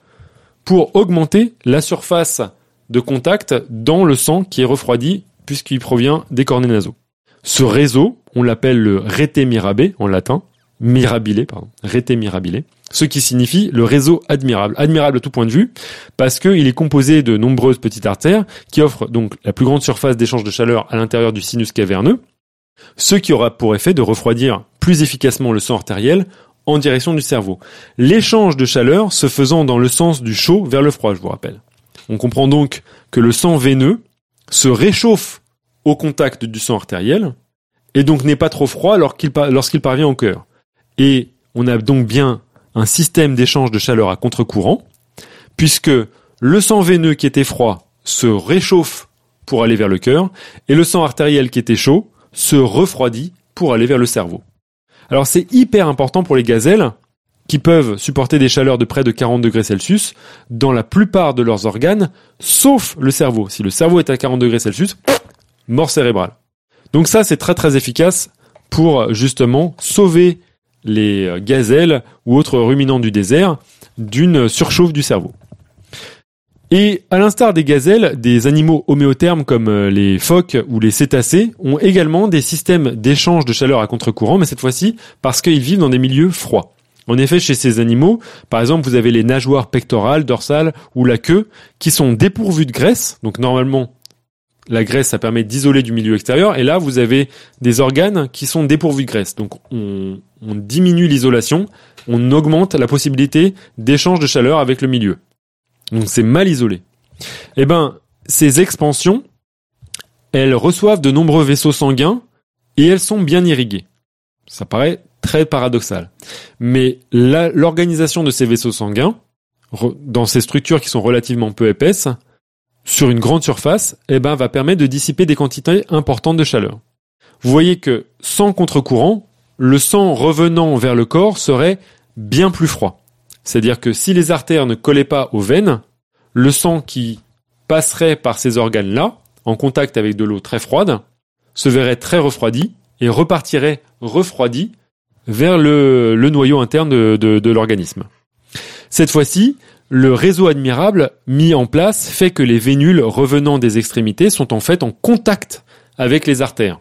pour augmenter la surface de contact dans le sang qui est refroidi puisqu'il provient des cornets nasaux. Ce réseau, on l'appelle le rete mirabile en latin, mirabile, pardon, rete mirabile, ce qui signifie le réseau admirable. Admirable à tout point de vue, parce qu'il est composé de nombreuses petites artères qui offrent donc la plus grande surface d'échange de chaleur à l'intérieur du sinus caverneux, ce qui aura pour effet de refroidir plus efficacement le sang artériel en direction du cerveau. L'échange de chaleur se faisant dans le sens du chaud vers le froid, je vous rappelle. On comprend donc que le sang veineux se réchauffe au contact du sang artériel et donc n'est pas trop froid lorsqu'il parvient au cœur. Et on a donc bien un système d'échange de chaleur à contre-courant, puisque le sang veineux qui était froid se réchauffe pour aller vers le cœur, et le sang artériel qui était chaud se refroidit pour aller vers le cerveau. Alors c'est hyper important pour les gazelles, qui peuvent supporter des chaleurs de près de 40 degrés Celsius dans la plupart de leurs organes, sauf le cerveau. Si le cerveau est à 40 degrés Celsius, mort cérébrale. Donc ça, c'est très très efficace pour justement sauver les euh, gazelles ou autres ruminants du désert d'une surchauffe du cerveau. Et à l'instar des gazelles, des animaux homéothermes comme euh, les phoques ou les cétacés ont également des systèmes d'échange de chaleur à contre-courant, mais cette fois-ci parce qu'ils vivent dans des milieux froids. En effet, chez ces animaux, par exemple, vous avez les nageoires pectorales, dorsales ou la queue qui sont dépourvues de graisse. Donc normalement, la graisse, ça permet d'isoler du milieu extérieur. Et là, vous avez des organes qui sont dépourvus de graisse. Donc on, diminue l'isolation, on augmente la possibilité d'échange de chaleur avec le milieu. Donc c'est mal isolé. Eh ben, ces expansions, elles reçoivent de nombreux vaisseaux sanguins et elles sont bien irriguées. Ça paraît très paradoxal. Mais l'organisation de ces vaisseaux sanguins, dans ces structures qui sont relativement peu épaisses, sur une grande surface, eh ben, va permettre de dissiper des quantités importantes de chaleur. Vous voyez que sans contre-courant, le sang revenant vers le corps serait bien plus froid. C'est-à-dire que si les artères ne collaient pas aux veines, le sang qui passerait par ces organes-là, en contact avec de l'eau très froide, se verrait très refroidi et repartirait refroidi vers le, noyau interne de l'organisme. Cette fois-ci, le réseau admirable mis en place fait que les vénules revenant des extrémités sont en fait en contact avec les artères.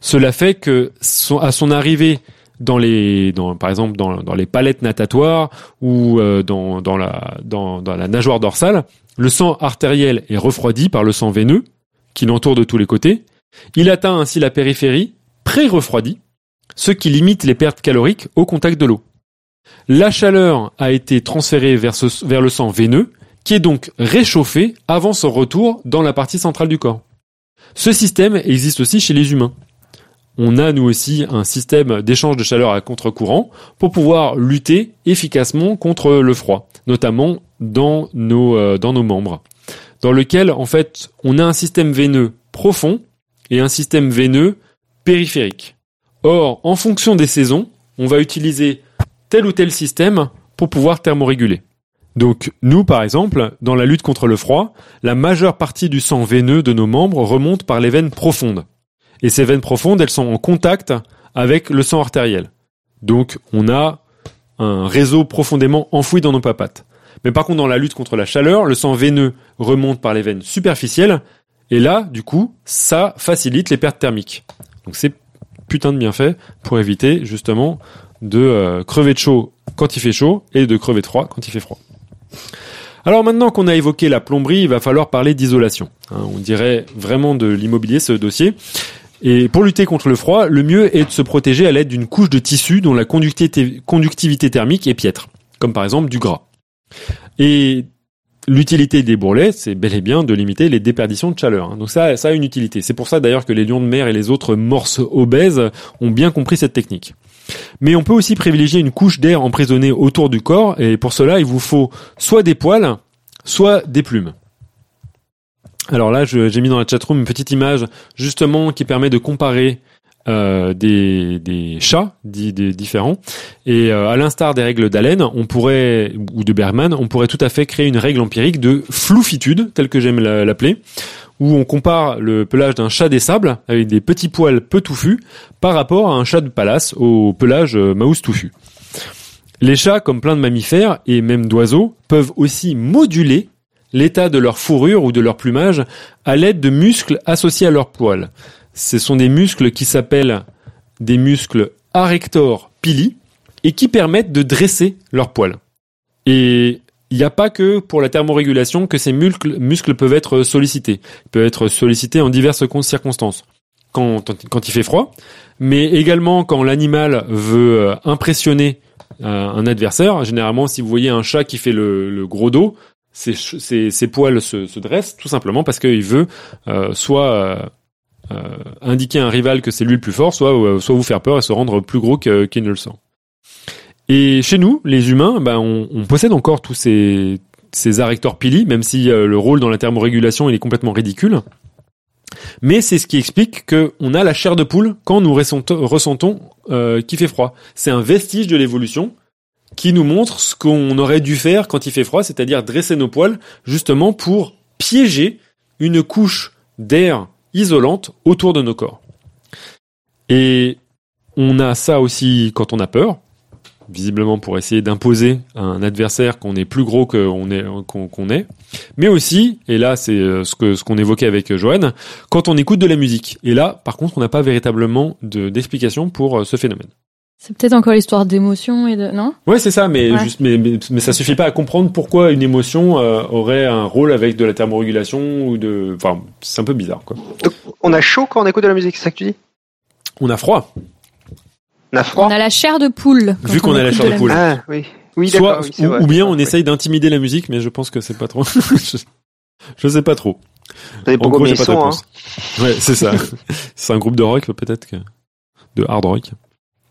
Cela fait que à son arrivée dans les, par exemple dans, les palettes natatoires ou euh, dans, la, dans, la nageoire dorsale, le sang artériel est refroidi par le sang veineux qui l'entoure de tous les côtés. Il atteint ainsi la périphérie, pré-refroidi, ce qui limite les pertes caloriques au contact de l'eau. La chaleur a été transférée vers, le sang veineux, qui est donc réchauffé avant son retour dans la partie centrale du corps. Ce système existe aussi chez les humains. On a nous aussi un système d'échange de chaleur à contre-courant pour pouvoir lutter efficacement contre le froid, notamment dans nos, euh, dans nos membres, dans lequel en fait on a un système veineux profond et un système veineux périphérique. Or, en fonction des saisons, on va utiliser tel ou tel système pour pouvoir thermoréguler. Donc nous, par exemple, dans la lutte contre le froid, la majeure partie du sang veineux de nos membres remonte par les veines profondes. Et ces veines profondes, elles sont en contact avec le sang artériel. Donc on a un réseau profondément enfoui dans nos papates. Mais par contre, dans la lutte contre la chaleur, le sang veineux remonte par les veines superficielles, et là, du coup, ça facilite les pertes thermiques. Donc c'est putain de bien fait pour éviter justement de euh, crever de chaud quand il fait chaud et de crever de froid quand il fait froid. Alors maintenant qu'on a évoqué la plomberie, il va falloir parler d'isolation. Hein, on dirait vraiment de l'immobilier ce dossier. Et pour lutter contre le froid, le mieux est de se protéger à l'aide d'une couche de tissu dont la conductivité thermique est piètre, comme par exemple du gras. Et l'utilité des bourrelets, c'est bel et bien de limiter les déperditions de chaleur. Hein. Donc ça, ça a une utilité. C'est pour ça d'ailleurs que les lions de mer et les autres morses obèses ont bien compris cette technique. Mais on peut aussi privilégier une couche d'air emprisonnée autour du corps, et pour cela, il vous faut soit des poils, soit des plumes. Alors là, j'ai mis dans la chatroom une petite image justement qui permet de comparer euh, des, chats des différents. Et euh, à l'instar des règles d'Allen, on pourrait ou de Bergman, on pourrait tout à fait créer une règle empirique de floufitude, telle que j'aime l'appeler, où on compare le pelage d'un chat des sables avec des petits poils peu touffus par rapport à un chat de palace au pelage euh, mouse touffu. Les chats, comme plein de mammifères et même d'oiseaux, peuvent aussi moduler l'état de leur fourrure ou de leur plumage à l'aide de muscles associés à leurs poils. Ce sont des muscles qui s'appellent des muscles arrector pili et qui permettent de dresser leurs poils. Et il n'y a pas que pour la thermorégulation que ces muscles, peuvent être sollicités. Ils peuvent être sollicités en diverses circonstances. Quand, il fait froid, mais également quand l'animal veut euh, impressionner euh, un adversaire. Généralement, si vous voyez un chat qui fait le, gros dos, ses, poils se, dressent tout simplement parce qu'il veut euh, soit indiquer à un rival que c'est lui le plus fort, soit vous faire peur et se rendre plus gros qu'il ne le sent. Et chez nous, les humains, ben, on, on possède encore tous ces, ces pili, même si euh, le rôle dans la thermorégulation il est complètement ridicule. Mais c'est ce qui explique qu'on a la chair de poule quand nous ressentons euh, qu'il fait froid. C'est un vestige de l'évolution qui nous montre ce qu'on aurait dû faire quand il fait froid, c'est-à-dire dresser nos poils justement pour piéger une couche d'air isolante autour de nos corps. Et on a ça aussi quand on a peur visiblement pour essayer d'imposer un adversaire qu'on est plus gros qu'on est qu'on est. Mais aussi et là c'est euh, ce que ce qu'on évoquait avec euh, Joanne quand on écoute de la musique. Et là par contre on n'a pas véritablement de d'explication pour euh, ce phénomène. C'est peut-être encore l'histoire d'émotion et de non? Ouais c'est ça mais juste mais, mais, ça suffit pas à comprendre pourquoi une émotion aurait un rôle avec de la thermorégulation ou de enfin c'est un peu bizarre quoi. On a chaud quand on écoute de la musique c'est ça que tu dis? On a froid on a la chair de poule. Vu qu'on a la chair de, poule. Ah, oui. Oui, Soit, ou, bien on essaye d'intimider la musique, mais je pense que c'est pas trop. je, sais pas trop. En gros, j'ai pas de réponse. Hein. Ouais, c'est ça. c'est un groupe de rock peut-être que de hard rock.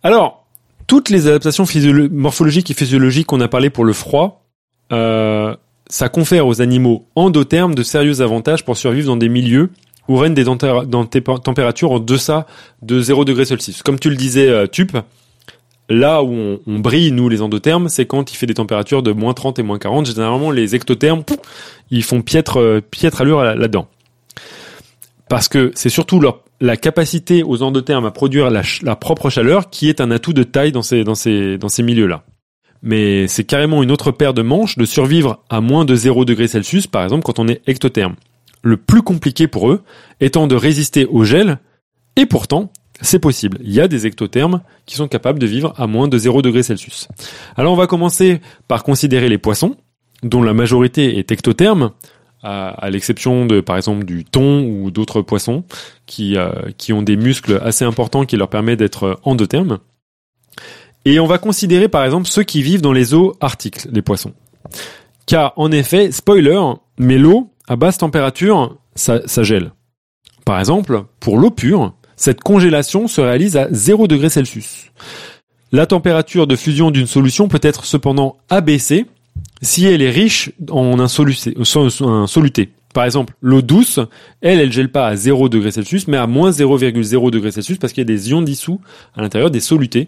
Alors, toutes les adaptations morphologiques et physiologiques qu'on a parlé pour le froid, euh, ça confère aux animaux endothermes de sérieux avantages pour survivre dans des milieux où règnent des températures en deçà de 0 degré Celsius. Comme tu le disais, euh, Tup, là où on, brille, nous, les endothermes, c'est quand il fait des températures de moins 30 et moins 40. Généralement, les ectothermes, ils font piètre, euh, piètre allure là-dedans. Parce que c'est surtout leur, la capacité aux endothermes à produire la, propre chaleur qui est un atout de taille dans ces milieux-là. mais c'est carrément une autre paire de manches de survivre à moins de 0 degré Celsius, par exemple, quand on est ectotherme. Le plus compliqué pour eux étant de résister au gel, et pourtant, c'est possible. Il y a des ectothermes qui sont capables de vivre à moins de 0 degré Celsius. Alors on va commencer par considérer les poissons, dont la majorité est ectotherme, à, l'exception de par exemple du thon ou d'autres poissons qui, euh, qui ont des muscles assez importants qui leur permettent d'être endothermes. Et on va considérer par exemple ceux qui vivent dans les eaux arctiques, les poissons. Car en effet, spoiler, mais l'eau à basse température, ça, ça gèle. Par exemple, pour l'eau pure, cette congélation se réalise à 0 degré Celsius. La température de fusion d'une solution peut être cependant abaissée si elle est riche en un soluté. Par exemple, l'eau douce, elle, elle gèle pas à 0 degré Celsius, mais à moins 0,0 degré Celsius parce qu'il y a des ions dissous à l'intérieur des solutés.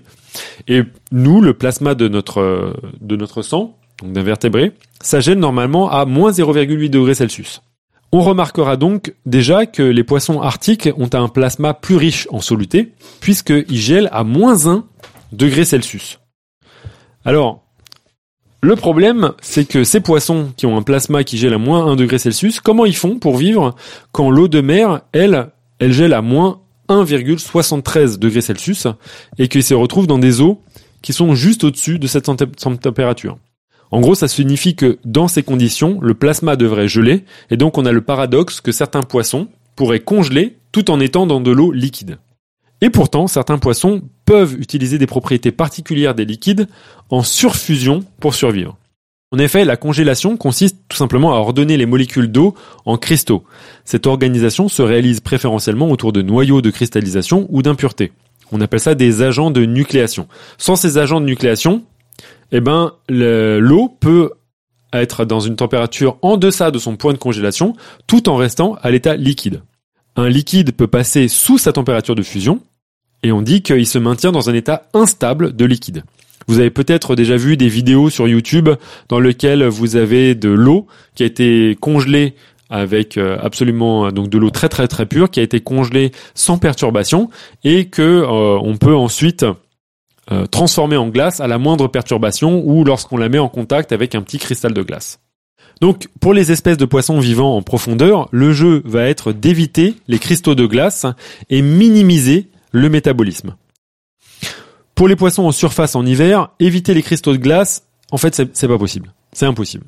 Et nous, le plasma de notre, de notre sang, donc d'un vertébré, ça gèle normalement à moins 0,8 degré Celsius. On remarquera donc déjà que les poissons arctiques ont un plasma plus riche en soluté, puisqu'ils gèlent à moins 1 degré Celsius. Alors, le problème, c'est que ces poissons qui ont un plasma qui gèle à moins 1 degré Celsius, comment ils font pour vivre quand l'eau de mer, elle, elle gèle à moins 1,73 degrés Celsius et qu'ils se retrouvent dans des eaux qui sont juste au-dessus de cette température? En gros, ça signifie que dans ces conditions, le plasma devrait geler et donc on a le paradoxe que certains poissons pourraient congeler tout en étant dans de l'eau liquide. Et pourtant, certains poissons peuvent utiliser des propriétés particulières des liquides en surfusion pour survivre. En effet, la congélation consiste tout simplement à ordonner les molécules d'eau en cristaux. Cette organisation se réalise préférentiellement autour de noyaux de cristallisation ou d'impuretés. On appelle ça des agents de nucléation. Sans ces agents de nucléation, eh ben, l'eau peut être dans une température en deçà de son point de congélation tout en restant à l'état liquide un liquide peut passer sous sa température de fusion, et on dit qu'il se maintient dans un état instable de liquide. Vous avez peut-être déjà vu des vidéos sur YouTube dans lesquelles vous avez de l'eau qui a été congelée avec euh, absolument donc de l'eau très très très pure qui a été congelée sans perturbation et que euh, on peut ensuite euh, transformer en glace à la moindre perturbation ou lorsqu'on la met en contact avec un petit cristal de glace. Donc, pour les espèces de poissons vivant en profondeur, le jeu va être d'éviter les cristaux de glace et minimiser le métabolisme. Pour les poissons en surface en hiver, éviter les cristaux de glace, en fait, c'est pas possible. C'est impossible.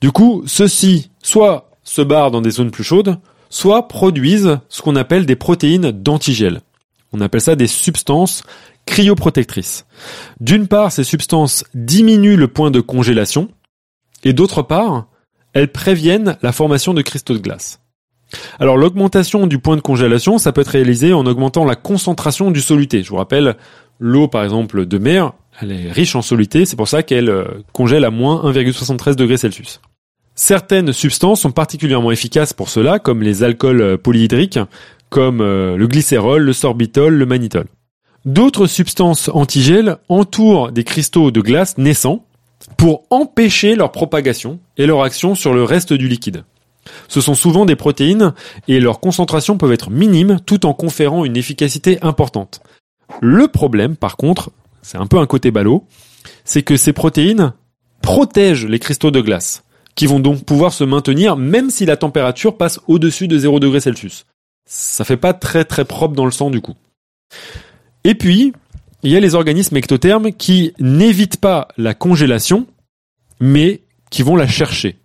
Du coup, ceux-ci, soit se barrent dans des zones plus chaudes, soit produisent ce qu'on appelle des protéines d'antigel. On appelle ça des substances cryoprotectrices. D'une part, ces substances diminuent le point de congélation, et d'autre part, elles préviennent la formation de cristaux de glace. Alors l'augmentation du point de congélation, ça peut être réalisé en augmentant la concentration du soluté. Je vous rappelle, l'eau par exemple de mer, elle est riche en soluté, c'est pour ça qu'elle euh, congèle à moins 1,73 degrés Celsius. Certaines substances sont particulièrement efficaces pour cela, comme les alcools euh, polyhydriques, comme euh, le glycérol, le sorbitol, le mannitol. D'autres substances antigel entourent des cristaux de glace naissants, pour empêcher leur propagation et leur action sur le reste du liquide. Ce sont souvent des protéines et leurs concentrations peuvent être minimes tout en conférant une efficacité importante. Le problème, par contre, c'est un peu un côté ballot, c'est que ces protéines protègent les cristaux de glace, qui vont donc pouvoir se maintenir même si la température passe au-dessus de 0 degré Celsius. Ça fait pas très très propre dans le sang du coup. Et puis, il y a les organismes ectothermes qui n'évitent pas la congélation, mais qui vont la chercher.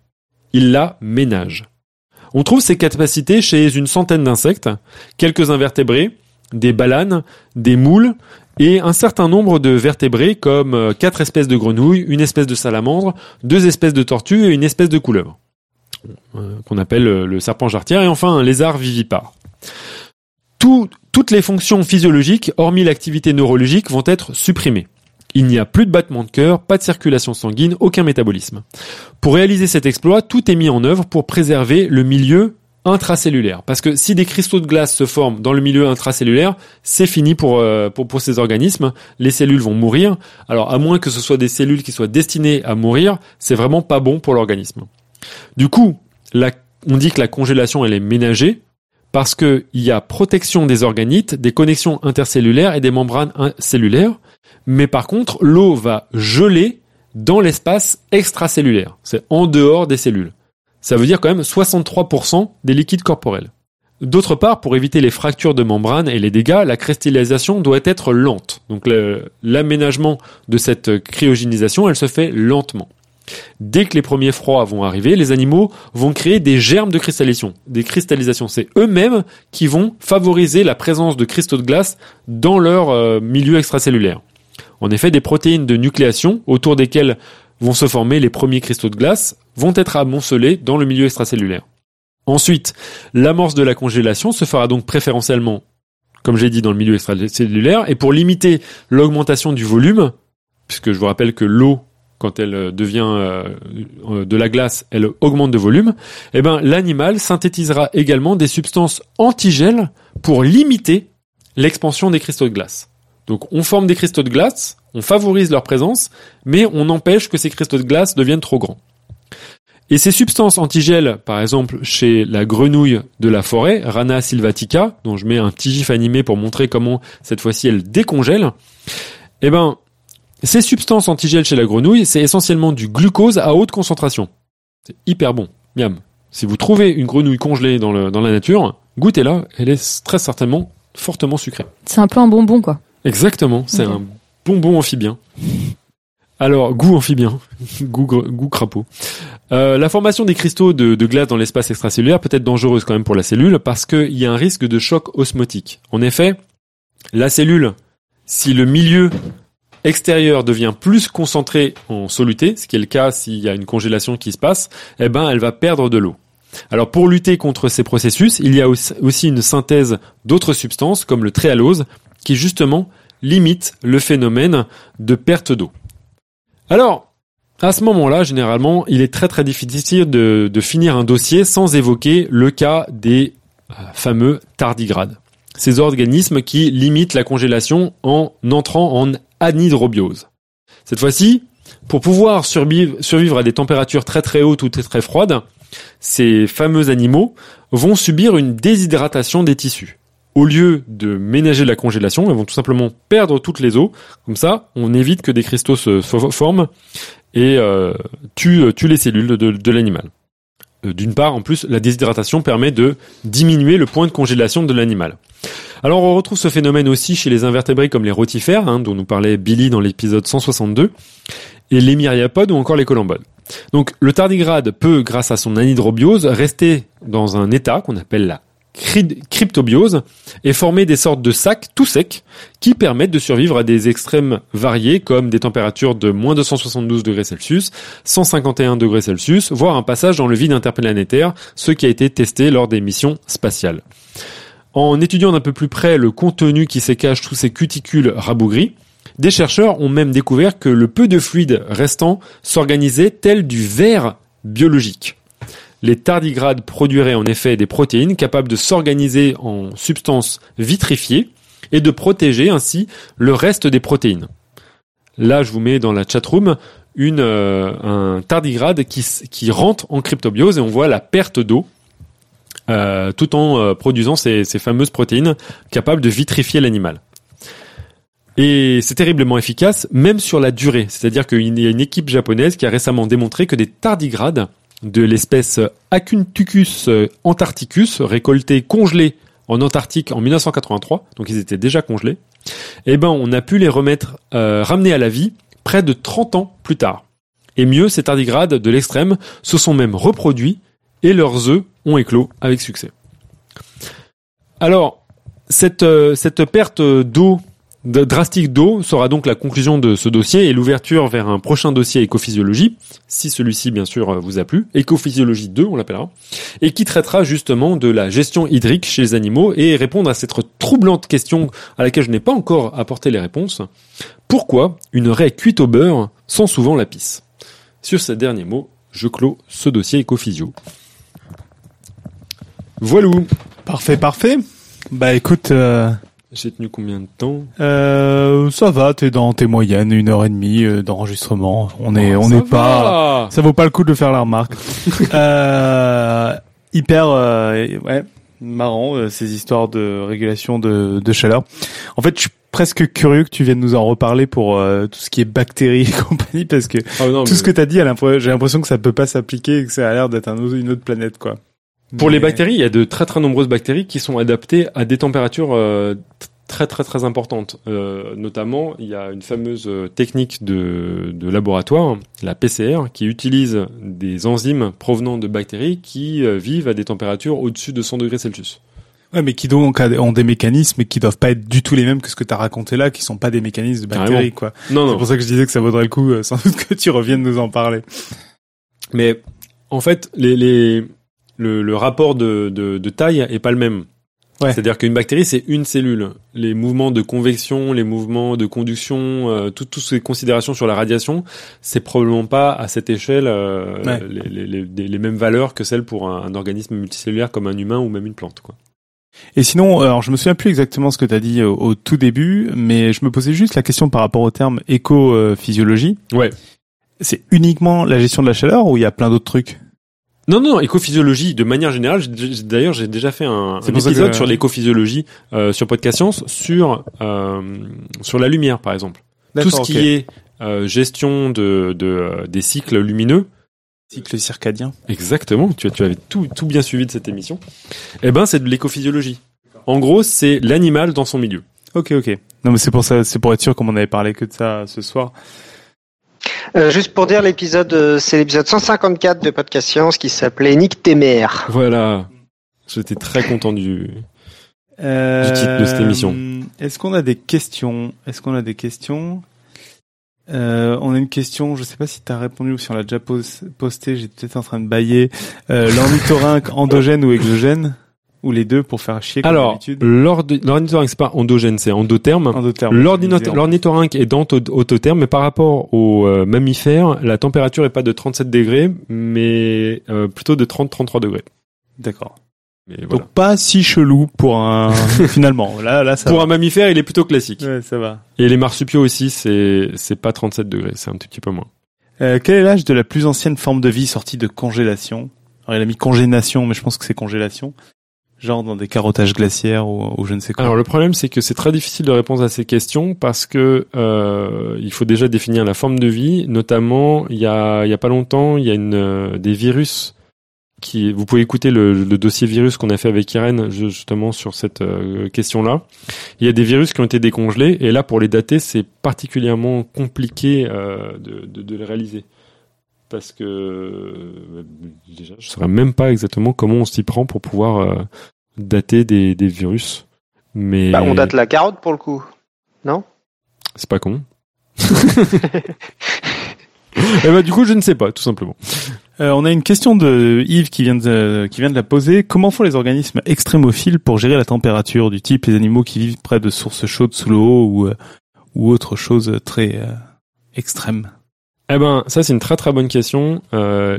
Ils la ménagent. On trouve ces capacités chez une centaine d'insectes, quelques invertébrés, des balanes, des moules et un certain nombre de vertébrés comme euh, quatre espèces de grenouilles, une espèce de salamandre, deux espèces de tortues et une espèce de couleuvre, euh, qu'on appelle euh, le serpent jarretière, et enfin un lézard vivipare. Tout, toutes les fonctions physiologiques, hormis l'activité neurologique, vont être supprimées. Il n'y a plus de battement de cœur, pas de circulation sanguine, aucun métabolisme. Pour réaliser cet exploit, tout est mis en œuvre pour préserver le milieu intracellulaire. Parce que si des cristaux de glace se forment dans le milieu intracellulaire, c'est fini pour, euh, pour, ces organismes. Les cellules vont mourir. Alors, à moins que ce soit des cellules qui soient destinées à mourir, c'est vraiment pas bon pour l'organisme. Du coup, on dit que la congélation, elle est ménagée parce qu'il y a protection des organites, des connexions intercellulaires et des membranes cellulaires, mais par contre, l'eau va geler dans l'espace extracellulaire. C'est en dehors des cellules. Ça veut dire quand même 63% des liquides corporels. D'autre part, pour éviter les fractures de membrane et les dégâts, la cristallisation doit être lente. Donc l'aménagement de cette cryogénisation, elle se fait lentement. Dès que les premiers froids vont arriver, les animaux vont créer des germes de cristallisation. Des cristallisations, c'est eux-mêmes qui vont favoriser la présence de cristaux de glace dans leur euh, milieu extracellulaire. En effet, des protéines de nucléation autour desquelles vont se former les premiers cristaux de glace vont être amoncelés dans le milieu extracellulaire. Ensuite, l'amorce de la congélation se fera donc préférentiellement, comme j'ai dit, dans le milieu extracellulaire, et pour limiter l'augmentation du volume, puisque je vous rappelle que l'eau, quand elle devient euh, euh, de la glace, elle augmente de volume, eh ben, l'animal synthétisera également des substances antigèles pour limiter l'expansion des cristaux de glace. Donc on forme des cristaux de glace, on favorise leur présence, mais on empêche que ces cristaux de glace deviennent trop grands. Et ces substances antigèles, par exemple chez la grenouille de la forêt, Rana sylvatica, dont je mets un petit gif animé pour montrer comment cette fois-ci elle décongèle, eh ben, ces substances antigèles chez la grenouille, c'est essentiellement du glucose à haute concentration. C'est hyper bon. Miam. Si vous trouvez une grenouille congelée dans, le, dans la nature, goûtez-la, elle est très certainement fortement sucrée. C'est un peu un bonbon, quoi. Exactement, c'est un bonbon amphibien. Alors, goût amphibien, goût, goût crapaud. Euh, la formation des cristaux de, glace dans l'espace extracellulaire peut être dangereuse quand même pour la cellule parce qu'il y a un risque de choc osmotique. En effet, la cellule, si le milieu extérieur devient plus concentré en soluté, ce qui est le cas s'il y a une congélation qui se passe, eh ben, elle va perdre de l'eau. Alors pour lutter contre ces processus, il y a aussi une synthèse d'autres substances comme le tréalose qui justement limite le phénomène de perte d'eau. Alors, à ce moment-là, généralement, il est très très difficile de, finir un dossier sans évoquer le cas des euh, fameux tardigrades. Ces organismes qui limitent la congélation en entrant en anhydrobiose. Cette fois-ci, pour pouvoir survivre, à des températures très très hautes ou très très froides, ces fameux animaux vont subir une déshydratation des tissus au lieu de ménager la congélation, elles vont tout simplement perdre toutes les eaux. Comme ça, on évite que des cristaux se, forment et euh, tuent, les cellules de, l'animal. Euh, d'une part, en plus, la déshydratation permet de diminuer le point de congélation de l'animal. Alors on retrouve ce phénomène aussi chez les invertébrés comme les rotifères, hein, dont nous parlait Billy dans l'épisode 162, et les myriapodes ou encore les colombodes. Donc le tardigrade peut, grâce à son anhydrobiose, rester dans un état qu'on appelle la cryptobiose et former des sortes de sacs tout secs qui permettent de survivre à des extrêmes variés comme des températures de moins 272 degrés Celsius, 151 degrés Celsius, voire un passage dans le vide interplanétaire, ce qui a été testé lors des missions spatiales. En étudiant d'un peu plus près le contenu qui se cache sous ces cuticules rabougris, des chercheurs ont même découvert que le peu de fluide restant s'organisait tel du verre biologique. Les tardigrades produiraient en effet des protéines capables de s'organiser en substances vitrifiées et de protéger ainsi le reste des protéines. Là, je vous mets dans la chatroom une, euh, un tardigrade qui, rentre en cryptobiose et on voit la perte d'eau euh, tout en euh, produisant ces, fameuses protéines capables de vitrifier l'animal. Et c'est terriblement efficace, même sur la durée. C'est-à-dire qu'il y a une équipe japonaise qui a récemment démontré que des tardigrades de l'espèce Acuntucus antarcticus, récolté congelé en Antarctique en 1983, donc ils étaient déjà congelés, eh ben on a pu les remettre, euh, ramener à la vie près de 30 ans plus tard. Et mieux, ces tardigrades de l'extrême se sont même reproduits et leurs œufs ont éclos avec succès. Alors, cette, euh, cette perte d'eau drastique d'eau sera donc la conclusion de ce dossier et l'ouverture vers un prochain dossier écophysiologie, si celui-ci bien sûr vous a plu, écophysiologie 2 on l'appellera, et qui traitera justement de la gestion hydrique chez les animaux et répondre à cette troublante question à laquelle je n'ai pas encore apporté les réponses. Pourquoi une raie cuite au beurre sent souvent la pisse? Sur ces derniers mots, je clôt ce dossier écophysio. Voilà. Parfait, parfait. Bah écoute, euh, j'ai tenu combien de temps? Euh, Ça va, t'es dans tes moyennes, une heure et demie euh, d'enregistrement. On est, oh, on n'est pas, ça vaut pas le coup de faire la remarque. euh, hyper, euh, ouais, marrant euh, ces histoires de régulation de, de chaleur. En fait, je presque curieux que tu viennes nous en reparler pour euh, tout ce qui est bactéries et compagnie, parce que Ah non, tout ce que t'as dit, j'ai l'impression que ça peut pas s'appliquer et que ça a l'air d'être un une autre planète, quoi. Pour les bactéries, il y a de très très nombreuses bactéries qui sont adaptées à des températures euh, très très très importantes. Euh, notamment, il y a une fameuse euh, technique de, de laboratoire, la PCR, qui utilise des enzymes provenant de bactéries qui euh, vivent à des températures au-dessus de 100 degrés Celsius. Ouais, mais qui donc ont des mécanismes qui doivent pas être du tout les mêmes que ce que t'as raconté là, qui sont pas des mécanismes de bactéries, Carrément. quoi. Non, C'est non. pour ça que je disais que ça vaudrait le coup, euh, sans doute que tu reviennes nous en parler. Mais en fait, les, les, le, le rapport de, de, de taille est pas le même. Ouais. C'est-à-dire qu'une bactérie, c'est une cellule. Les mouvements de convection, les mouvements de conduction, euh, tout- toutes ces considérations sur la radiation, c'est probablement pas à cette échelle euh, Ouais. les, les, les, les- les mêmes valeurs que celles pour un, un organisme multicellulaire comme un humain ou même une plante. Quoi. Et sinon, alors je me souviens plus exactement ce que tu as dit au, au tout début, mais je me posais juste la question par rapport au terme éco-physiologie. Ouais. C'est uniquement la gestion de la chaleur ou il y a plein d'autres trucs? Non, non, écophysiologie, de manière générale, d'ailleurs, j'ai déjà fait un, épisode que- sur l'écophysiologie euh, sur Podcast Science, sur, euh, sur la lumière, par exemple. Tout ce qui est euh, gestion de, de, euh, des cycles lumineux, cycle circadien. exactement, tu, as- tu avais tout, tout bien suivi de cette émission, eh ben, c'est de l'écophysiologie. En gros, c'est l'animal dans son milieu. Ok, ok. Non, mais c'est pour ça, c'est pour être sûr, comme on avait parlé que de ça ce soir. Euh, juste pour dire, l'épisode, euh, c'est l'épisode 154 de Podcast Science qui s'appelait Nick tes mères. Voilà. J'étais très content du... Euh, titre de cette émission. Est-ce qu'on a des questions? Est-ce qu'on a des questions? Euh, on a une question, je sais pas si tu as répondu ou si on l'a déjà pos- posté, j'étais peut-être en train de bailler. Euh, L'ornithorynque endogène ou exogène? Ou les deux pour faire chier comme Alors, l'ornithorynque, c'est pas endogène, c'est endotherme. L'ornithorynque est d'entotherme, mais par rapport aux euh, mammifères, la température est pas de 37 degrés, mais euh, plutôt de 30-33 degrés. D'accord. Voilà. Donc pas si chelou pour un... Finalement, là, là ça Pour va. un mammifère, il est plutôt classique. Ouais, ça va. Et les marsupiaux aussi, c'est c'est pas 37 degrés, c'est un tout petit peu moins. Euh, quel est l'âge de la plus ancienne forme de vie sortie de congélation? Alors il a mis congénation, mais je pense que c'est congélation. Genre dans des carottages glaciaires ou, je ne sais quoi. Alors le problème, c'est que c'est très difficile de répondre à ces questions parce que euh, il faut déjà définir la forme de vie. Notamment, il y a il y a pas longtemps, il y a une euh, des virus qui. Vous pouvez écouter le, dossier virus qu'on a fait avec Irène ju- justement sur cette euh, question-là. Il y a des virus qui ont été décongelés et là pour les dater, c'est particulièrement compliqué de les réaliser. Parce que euh, déjà, je saurais même pas exactement comment on s'y prend pour pouvoir euh, dater des, des virus. Mais Bah, on date la carotte pour le coup. Non? C'est pas con. Et bah du coup, je ne sais pas, tout simplement. Euh, on a une question de Yves qui vient de, qui vient de la poser. Comment font les organismes extrémophiles pour gérer la température du type? Les animaux qui vivent près de sources chaudes sous l'eau ou, ou autre chose très euh, extrême Eh ben, ça c'est une très très bonne question. Euh,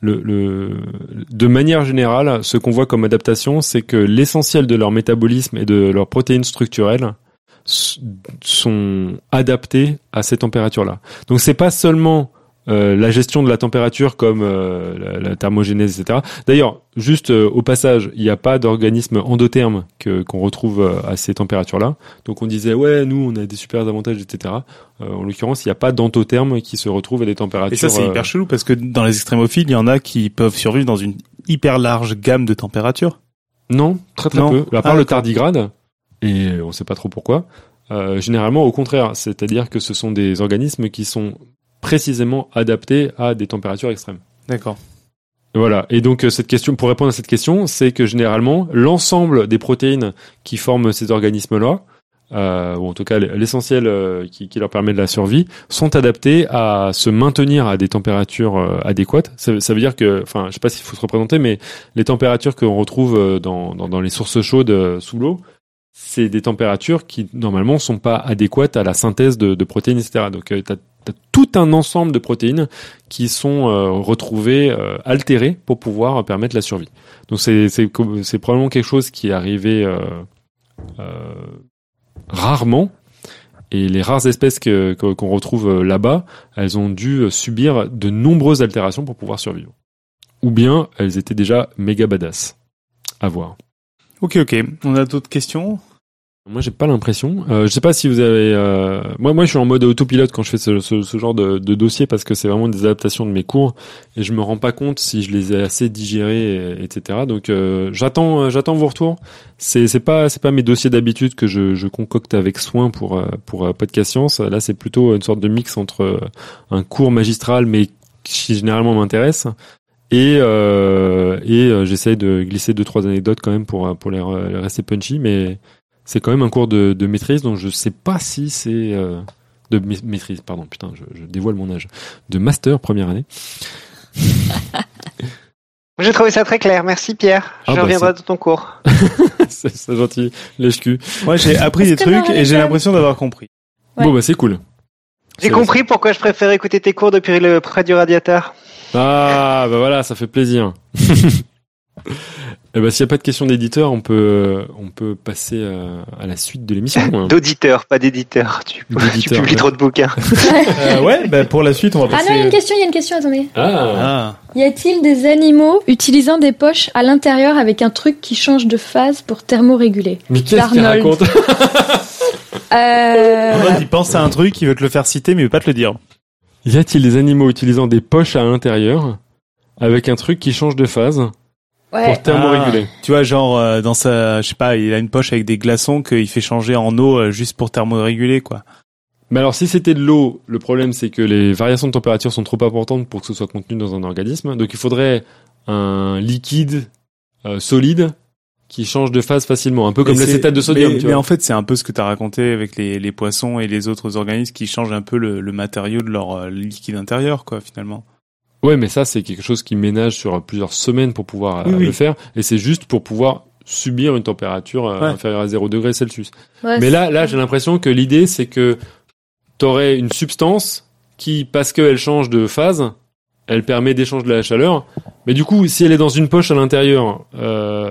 le, de manière générale, ce qu'on voit comme adaptation, c'est que l'essentiel de leur métabolisme et de leurs protéines structurelles sont adaptés à ces températures-là. Donc c'est pas seulement euh, la gestion de la température comme euh, la, la thermogénèse, etc. D'ailleurs, juste euh, au passage, il n'y a pas d'organisme endotherme que qu'on retrouve à ces températures-là. Donc on disait ouais, nous on a des super avantages, etc. Euh, en l'occurrence, il n'y a pas d'endotherme qui se retrouve à des températures. Et ça c'est hyper chelou parce que dans les extrémophiles, il y en a qui peuvent survivre dans une hyper large gamme de températures. Non, très très Non. peu. À part Ah, le tardigrade, et on ne sait pas trop pourquoi. Euh, généralement, au contraire, c'est-à-dire que ce sont des organismes qui sont précisément adaptés à des températures extrêmes. D'accord. Voilà. Et donc euh, cette question, pour répondre à cette question, c'est que généralement l'ensemble des protéines qui forment ces organismes-là, euh, ou en tout cas l'essentiel euh, qui, qui leur permet de la survie, sont adaptés à se maintenir à des températures euh, adéquates. Ça, ça veut dire que, enfin, je sais pas s'il faut se représenter, mais les températures qu'on retrouve dans, dans, dans les sources chaudes sous l'eau, c'est des températures qui normalement sont pas adéquates à la synthèse de, de protéines, etc. Donc tu as, tout un ensemble de protéines qui sont euh, retrouvées euh, altérées pour pouvoir permettre la survie. Donc c'est probablement quelque chose qui est arrivé euh, rarement. Et les rares espèces qu'on retrouve là-bas, elles ont dû subir de nombreuses altérations pour pouvoir survivre. Ou bien elles étaient déjà méga badass. À voir. Ok, ok. On a d'autres questions? Moi, j'ai pas l'impression. Euh, je sais pas si vous avez. euh, Moi, moi, je suis en mode autopilote quand je fais ce, ce, ce genre de, de dossier parce que c'est vraiment des adaptations de mes cours et je me rends pas compte si je les ai assez digérés, et- etc. Donc, euh, j'attends, euh, j'attends vos retours. C'est, c'est pas, c'est pas mes dossiers d'habitude que je, je concocte avec soin pour euh, pour euh, Podcast Science. Là, c'est plutôt une sorte de mix entre un cours magistral, mais qui généralement m'intéresse. Et, et j'essaye de glisser deux trois anecdotes quand même pour pour les, les rester punchy, mais c'est quand même un cours de, de maîtrise, donc je sais pas si c'est euh, de ma- maîtrise, pardon, putain, je, je dévoile mon âge, de master première année. J'ai trouvé ça très clair. Merci Pierre. Je Ah bah, reviendrai dans ton cours. c'est gentil, lèche cul. Moi, j'ai appris des trucs et j'ai l'impression d'avoir compris. Ouais. Bon bah c'est cool. J'ai compris pourquoi je préfère écouter tes cours depuis le près du radiateur. Ah bah voilà, ça fait plaisir. Et bah s'il y a pas de questions d'éditeur, on peut euh, on peut passer euh, à la suite de l'émission. hein. D'auditeur, pas d'éditeur. Tu, tu publies ouais. trop de bouquins. Euh, ouais, bah, pour la suite, on va Ah passer. non, il y a une question, il y a une question, attendez. Ah, Ah. Y a-t-il des animaux utilisant des poches à l'intérieur avec un truc qui change de phase pour thermoréguler? Mais qu'est-ce qu'il raconte? Euh... Arnold, il pense à un truc, il veut te le faire citer, mais il veut pas te le dire. Y a-t-il des animaux utilisant des poches à l'intérieur avec un truc qui change de phase? Ouais. pour thermoréguler Ah, tu vois, genre, euh, dans sa, je sais pas, il a une poche avec des glaçons qu'il fait changer en eau euh, juste pour thermoréguler, quoi. Mais alors, si c'était de l'eau, le problème c'est que les variations de température sont trop importantes pour que ce soit contenu dans un organisme. Donc, il faudrait un liquide euh, solide qui change de phase facilement, un peu comme l'acétate de sodium. Mais, tu mais vois. en fait, c'est un peu ce que tu as raconté avec les, les poissons et les autres organismes qui changent un peu le, le matériau de leur euh, liquide intérieur, quoi, finalement. Ouais, mais ça, c'est quelque chose qui ménage sur plusieurs semaines pour pouvoir euh, oui. le faire, et c'est juste pour pouvoir subir une température euh, Ouais. inférieure à 0 degré Celsius. Ouais, Mais là, là, j'ai l'impression que l'idée, c'est que t'aurais une substance qui, parce qu'elle change de phase, elle permet d'échange de la chaleur. Mais du coup, si elle est dans une poche à l'intérieur euh,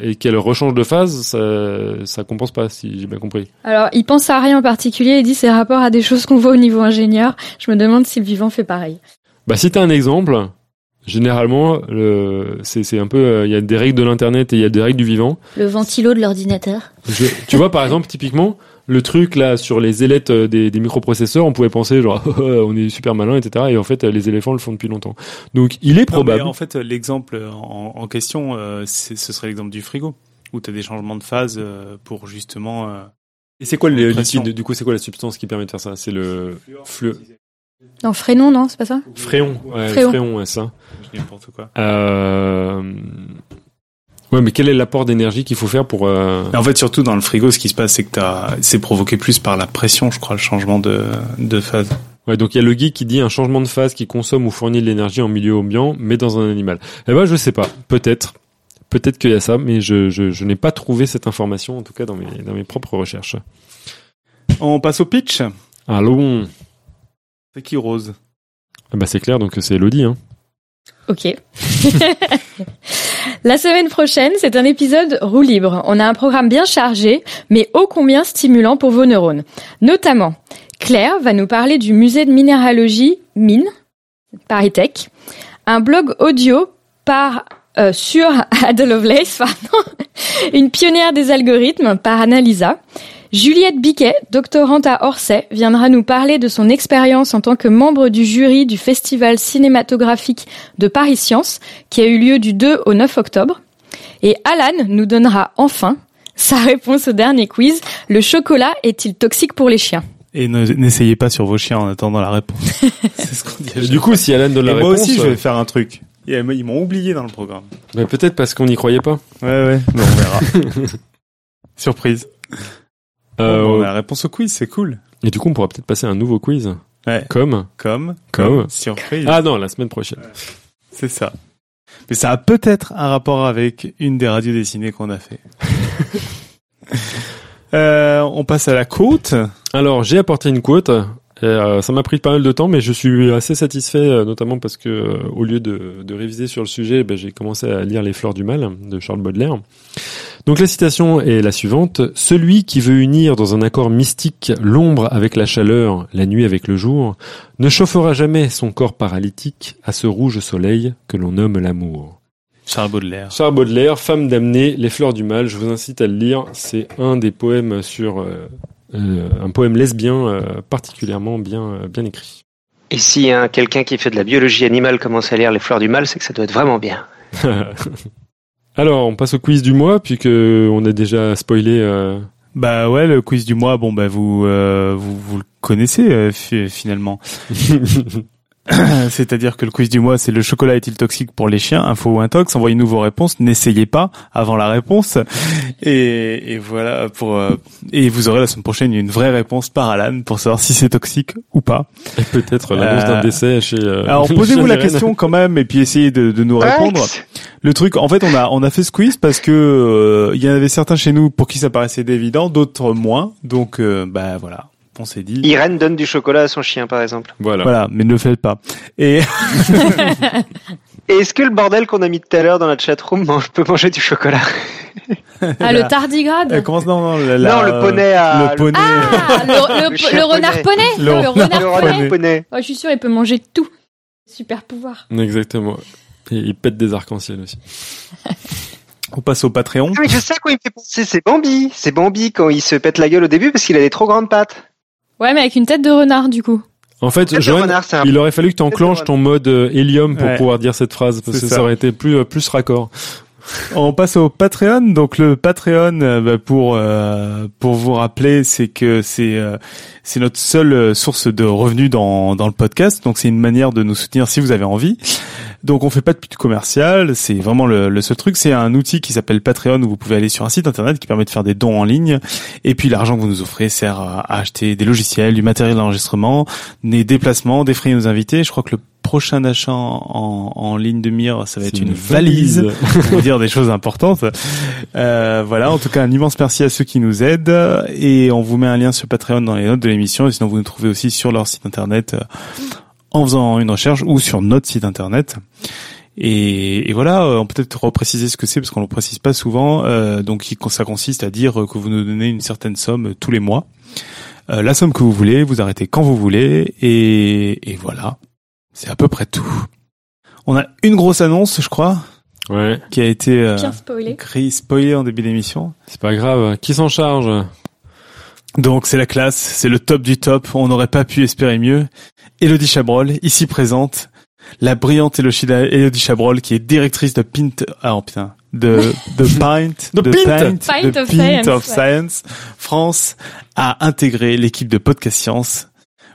et qu'elle rechange de phase, ça, ça compense pas, si j'ai bien compris. Alors, il pense à rien en particulier, il dit c'est rapport à des choses qu'on voit au niveau ingénieur. Je me demande si le vivant fait pareil. Bah, si t'as un exemple, généralement, le, c'est, c'est un peu, euh, il y a des règles de l'internet et il y a des règles du vivant. Le ventilo de l'ordinateur. Je- tu vois, par exemple, typiquement, le truc là sur les ailettes euh, des, des microprocesseurs, on pouvait penser genre on est super malin, etc. Et en fait, euh, les éléphants le font depuis longtemps. Donc, il est Non, mais probable. en fait, l'exemple en, en question, euh, c'est- ce serait l'exemple du frigo, où tu as des changements de phase euh, pour justement... euh, Et c'est quoi le liquide? Du coup, c'est quoi la substance qui permet de faire ça? C'est le fleu... Non, frénon, non, c'est pas ça fréon. Ouais, Fréon. fréon, ouais, ça. n'importe quoi. Euh... Ouais, mais quel est l'apport d'énergie qu'il faut faire pour euh, en fait, surtout dans le frigo, ce qui se passe, c'est que t'as- c'est provoqué plus par la pression, je crois, le changement de, de phase. Ouais, donc il y a le geek qui dit un changement de phase qui consomme ou fournit de l'énergie en milieu ambiant, mais dans un animal. Eh ben, je sais pas. Peut-être. Peut-être qu'il y a ça, mais je, je, je n'ai pas trouvé cette information, en tout cas dans mes, dans mes propres recherches. On passe au pitch. Allons. C'est qui Rose Ah bah c'est clair, donc c'est Elodie. Hein. Ok. La semaine prochaine, c'est un épisode roue libre. On a un programme bien chargé, mais ô combien stimulant pour vos neurones. Notamment, Claire va nous parler du musée de minéralogie Mine, Paris Tech, un blog audio par euh, sur Ada Lovelace, pardon, une pionnière des algorithmes par Annalisa. Juliette Biquet, doctorante à Orsay, viendra nous parler de son expérience en tant que membre du jury du festival cinématographique de Paris Science, qui a eu lieu du 2 au 9 octobre. Et Alan nous donnera enfin sa réponse au dernier quiz. Le chocolat est-il toxique pour les chiens? Et ne- n'essayez pas sur vos chiens en attendant la réponse. c'est ce qu'on dit. du coup, si Alan donne la Et moi réponse, aussi, je euh, vais faire un truc. Euh, Ils m'ont oublié dans le programme. bah, peut-être parce qu'on n'y croyait pas. Ouais, ouais. Mais on verra. Surprise. Euh, Bon, on a la réponse au quiz, c'est cool. Et du coup, on pourra peut-être passer à un nouveau quiz. Ouais. Comme. Comme. Comme. Surprise. Ah non, la semaine prochaine. C'est ça. Mais ça a peut-être un rapport avec une des radios dessinées qu'on a fait. euh, on passe à la côte. Alors, j'ai apporté une quote. Et, euh, ça m'a pris pas mal de temps, mais je suis assez satisfait, euh, notamment parce que euh, au lieu de, de réviser sur le sujet, ben, j'ai commencé à lire Les Fleurs du Mal de Charles Baudelaire. Donc la citation est la suivante Celui qui veut unir dans un accord mystique l'ombre avec la chaleur, la nuit avec le jour, ne chauffera jamais son corps paralytique à ce rouge soleil que l'on nomme l'amour. Charles Baudelaire. Charles Baudelaire, Femme damnée, Les fleurs du mal. Je vous incite à le lire. C'est un des poèmes sur euh, un poème lesbien euh, particulièrement bien euh, bien écrit. Et si hein, quelqu'un qui fait de la biologie animale commence à lire les fleurs du mal, c'est que ça doit être vraiment bien. Alors, on passe au quiz du mois, puisque on a déjà spoilé. euh, Bah ouais, le quiz du mois, bon bah vous euh, vous, vous le connaissez euh, fi- finalement. C'est-à-dire que le quiz du mois, c'est le chocolat est-il toxique pour les chiens Info ou intox Envoyez-nous vos réponses. N'essayez pas avant la réponse. Et, et voilà pour euh, et vous aurez la semaine prochaine une vraie réponse par Alan pour savoir si c'est toxique ou pas. et peut-être l'annonce Euh, d'un décès chez. euh, Alors posez-vous la question quand même et puis essayez de, de nous répondre. Le truc, en fait, on a on a fait ce quiz parce que euh, il y en avait certains chez nous pour qui ça paraissait évident, d'autres moins. Donc euh, bah voilà, on s'est dit. Irène donne du chocolat à son chien, par exemple. Voilà. Voilà, mais ne le faites pas. Et est-ce que le bordel qu'on a mis tout à l'heure dans la chatroom mange- peut manger du chocolat Ah, le tardigrade. Euh, comment non non la- la- Non, le poney à- le poney Ah, le, le- Le chien le renard poney. poney. Le Le, renard poney. Oh, je suis sûr, il peut manger tout. Super pouvoir. Exactement. Et il pète des arcs-en-ciel aussi. on passe au Patreon. Ah, mais je sais à quoi il me fait penser, c'est Bambi. C'est Bambi quand il se pète la gueule au début parce qu'il a des trop grandes pattes. Ouais, mais avec une tête de renard, du coup. En fait, un- il aurait fallu que tu enclenches ton mode euh, hélium pour Ouais. pouvoir dire cette phrase, parce que ça. ça. aurait été plus euh, plus raccord. On passe au Patreon. Donc le Patreon, euh, bah, pour euh, pour vous rappeler, c'est que c'est euh, c'est notre seule source de revenus dans dans le podcast. Donc c'est une manière de nous soutenir si vous avez envie. Donc on fait pas de pub commerciale, c'est vraiment le, le seul truc. C'est un outil qui s'appelle Patreon où vous pouvez aller sur un site internet qui permet de faire des dons en ligne. Et puis l'argent que vous nous offrez sert à, acheter des logiciels, du matériel d'enregistrement, des déplacements, des frais nos invités. Je crois que le prochain achat en, en ligne de mire, ça va être une, valise pour vous dire des choses importantes. Euh, voilà, en tout cas un immense merci à ceux qui nous aident et on vous met un lien sur Patreon dans les notes de l'émission et sinon vous nous trouvez aussi sur leur site internet euh, en faisant une recherche ou sur notre site internet. Et, et voilà, euh, on peut peut-être repréciser ce que c'est parce qu'on ne le précise pas souvent. Euh, donc ça consiste à dire que vous nous donnez une certaine somme tous les mois, Euh, la somme que vous voulez, vous arrêtez quand vous voulez et, et voilà, c'est à peu près tout. On a une grosse annonce, je crois, Ouais, qui a été euh, Bien spoilé. spoilée en début d'émission. c'est pas grave. Qui s'en charge? Donc c'est la classe, c'est le top du top, on n'aurait pas pu espérer mieux. Elodie Chabrol, ici présente, la brillante Elodie Elodie Chabrol, qui est directrice de Pint, ah oh, putain, de, de Pint, De Pint. Pint de of Pint Science, of ouais. Science, France, a intégré l'équipe de Podcast Science.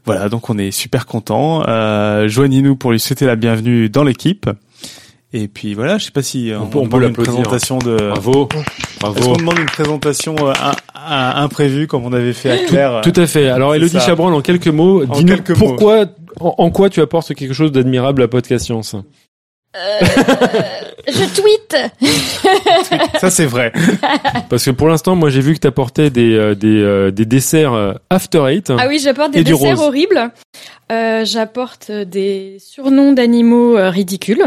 Voilà, donc on est super content. Euh, Joignez-nous pour lui souhaiter la bienvenue dans l'équipe. Et puis voilà, je sais pas si euh, On on, peut- on peut une présentation de. Bravo, Est-ce bravo. qu'on demande une présentation euh, un- un- imprévue comme on avait fait à Claire Tout à fait. Alors, Elodie. Chabrol, en quelques mots, dis-nous quelques mots. pourquoi, en, en quoi tu apportes quelque chose d'admirable à Podcast Science Je tweete. Ça c'est vrai. Parce que pour l'instant, moi, j'ai vu que tu apportais des, euh, des, euh, des desserts euh, After Eight. Ah oui, j'apporte des desserts rose. horribles. Euh, j'apporte des surnoms d'animaux euh, ridicules,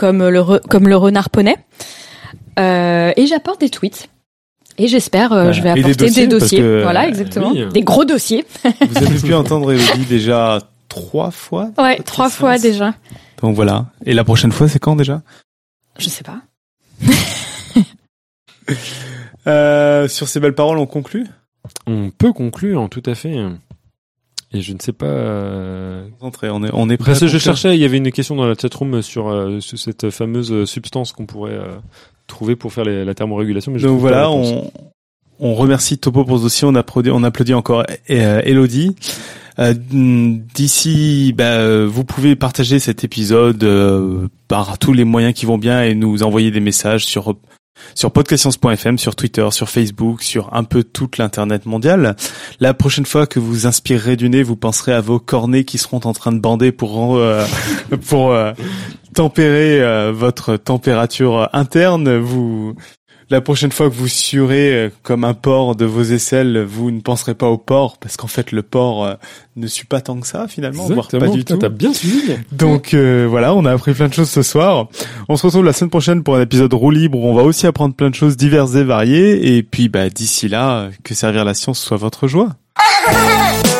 comme le, re- comme le renard poney. Euh, et j'apporte des tweets. Et j'espère, euh, je vais Et des apporter dossiers, des dossiers. que- Voilà, exactement. oui. Des gros dossiers. Vous avez pu entendre Elodie déjà trois fois. Ouais, trois fois déjà. Donc voilà. Et la prochaine fois, c'est quand déjà? Je sais pas. euh, Sur ces belles paroles, on conclut? On peut conclure, tout à fait. Et je ne sais pas. euh, on est, on est prêt. Parce que je conclure. cherchais, il y avait une question dans la chatroom sur, euh, sur cette fameuse substance qu'on pourrait euh, trouver pour faire les- la thermorégulation. Mais je Donc voilà, on, on remercie Topo pour ce dossier. On applaudit, on applaudit encore euh, Elodie. Euh, D'ici, bah, euh, vous pouvez partager cet épisode euh, par tous les moyens qui vont bien et nous envoyer des messages sur sur podcastscience.fm, sur Twitter, sur Facebook, sur un peu toute l'internet mondial. La prochaine fois que vous inspirerez du nez, vous penserez à vos cornets qui seront en train de bander pour euh, pour euh, tempérer euh, votre température interne. Vous la prochaine fois que vous suerez euh, comme un porc de vos aisselles, vous ne penserez pas au porc parce qu'en fait le porc euh, ne sue pas tant que ça finalement, voire pas Exactement, du putain, tout. T'as bien suivi. Donc euh, voilà, on a appris plein de choses ce soir. On se retrouve la semaine prochaine pour un épisode roue libre où on va aussi apprendre plein de choses diverses et variées. Et puis bah d'ici là, que servir la science soit votre joie.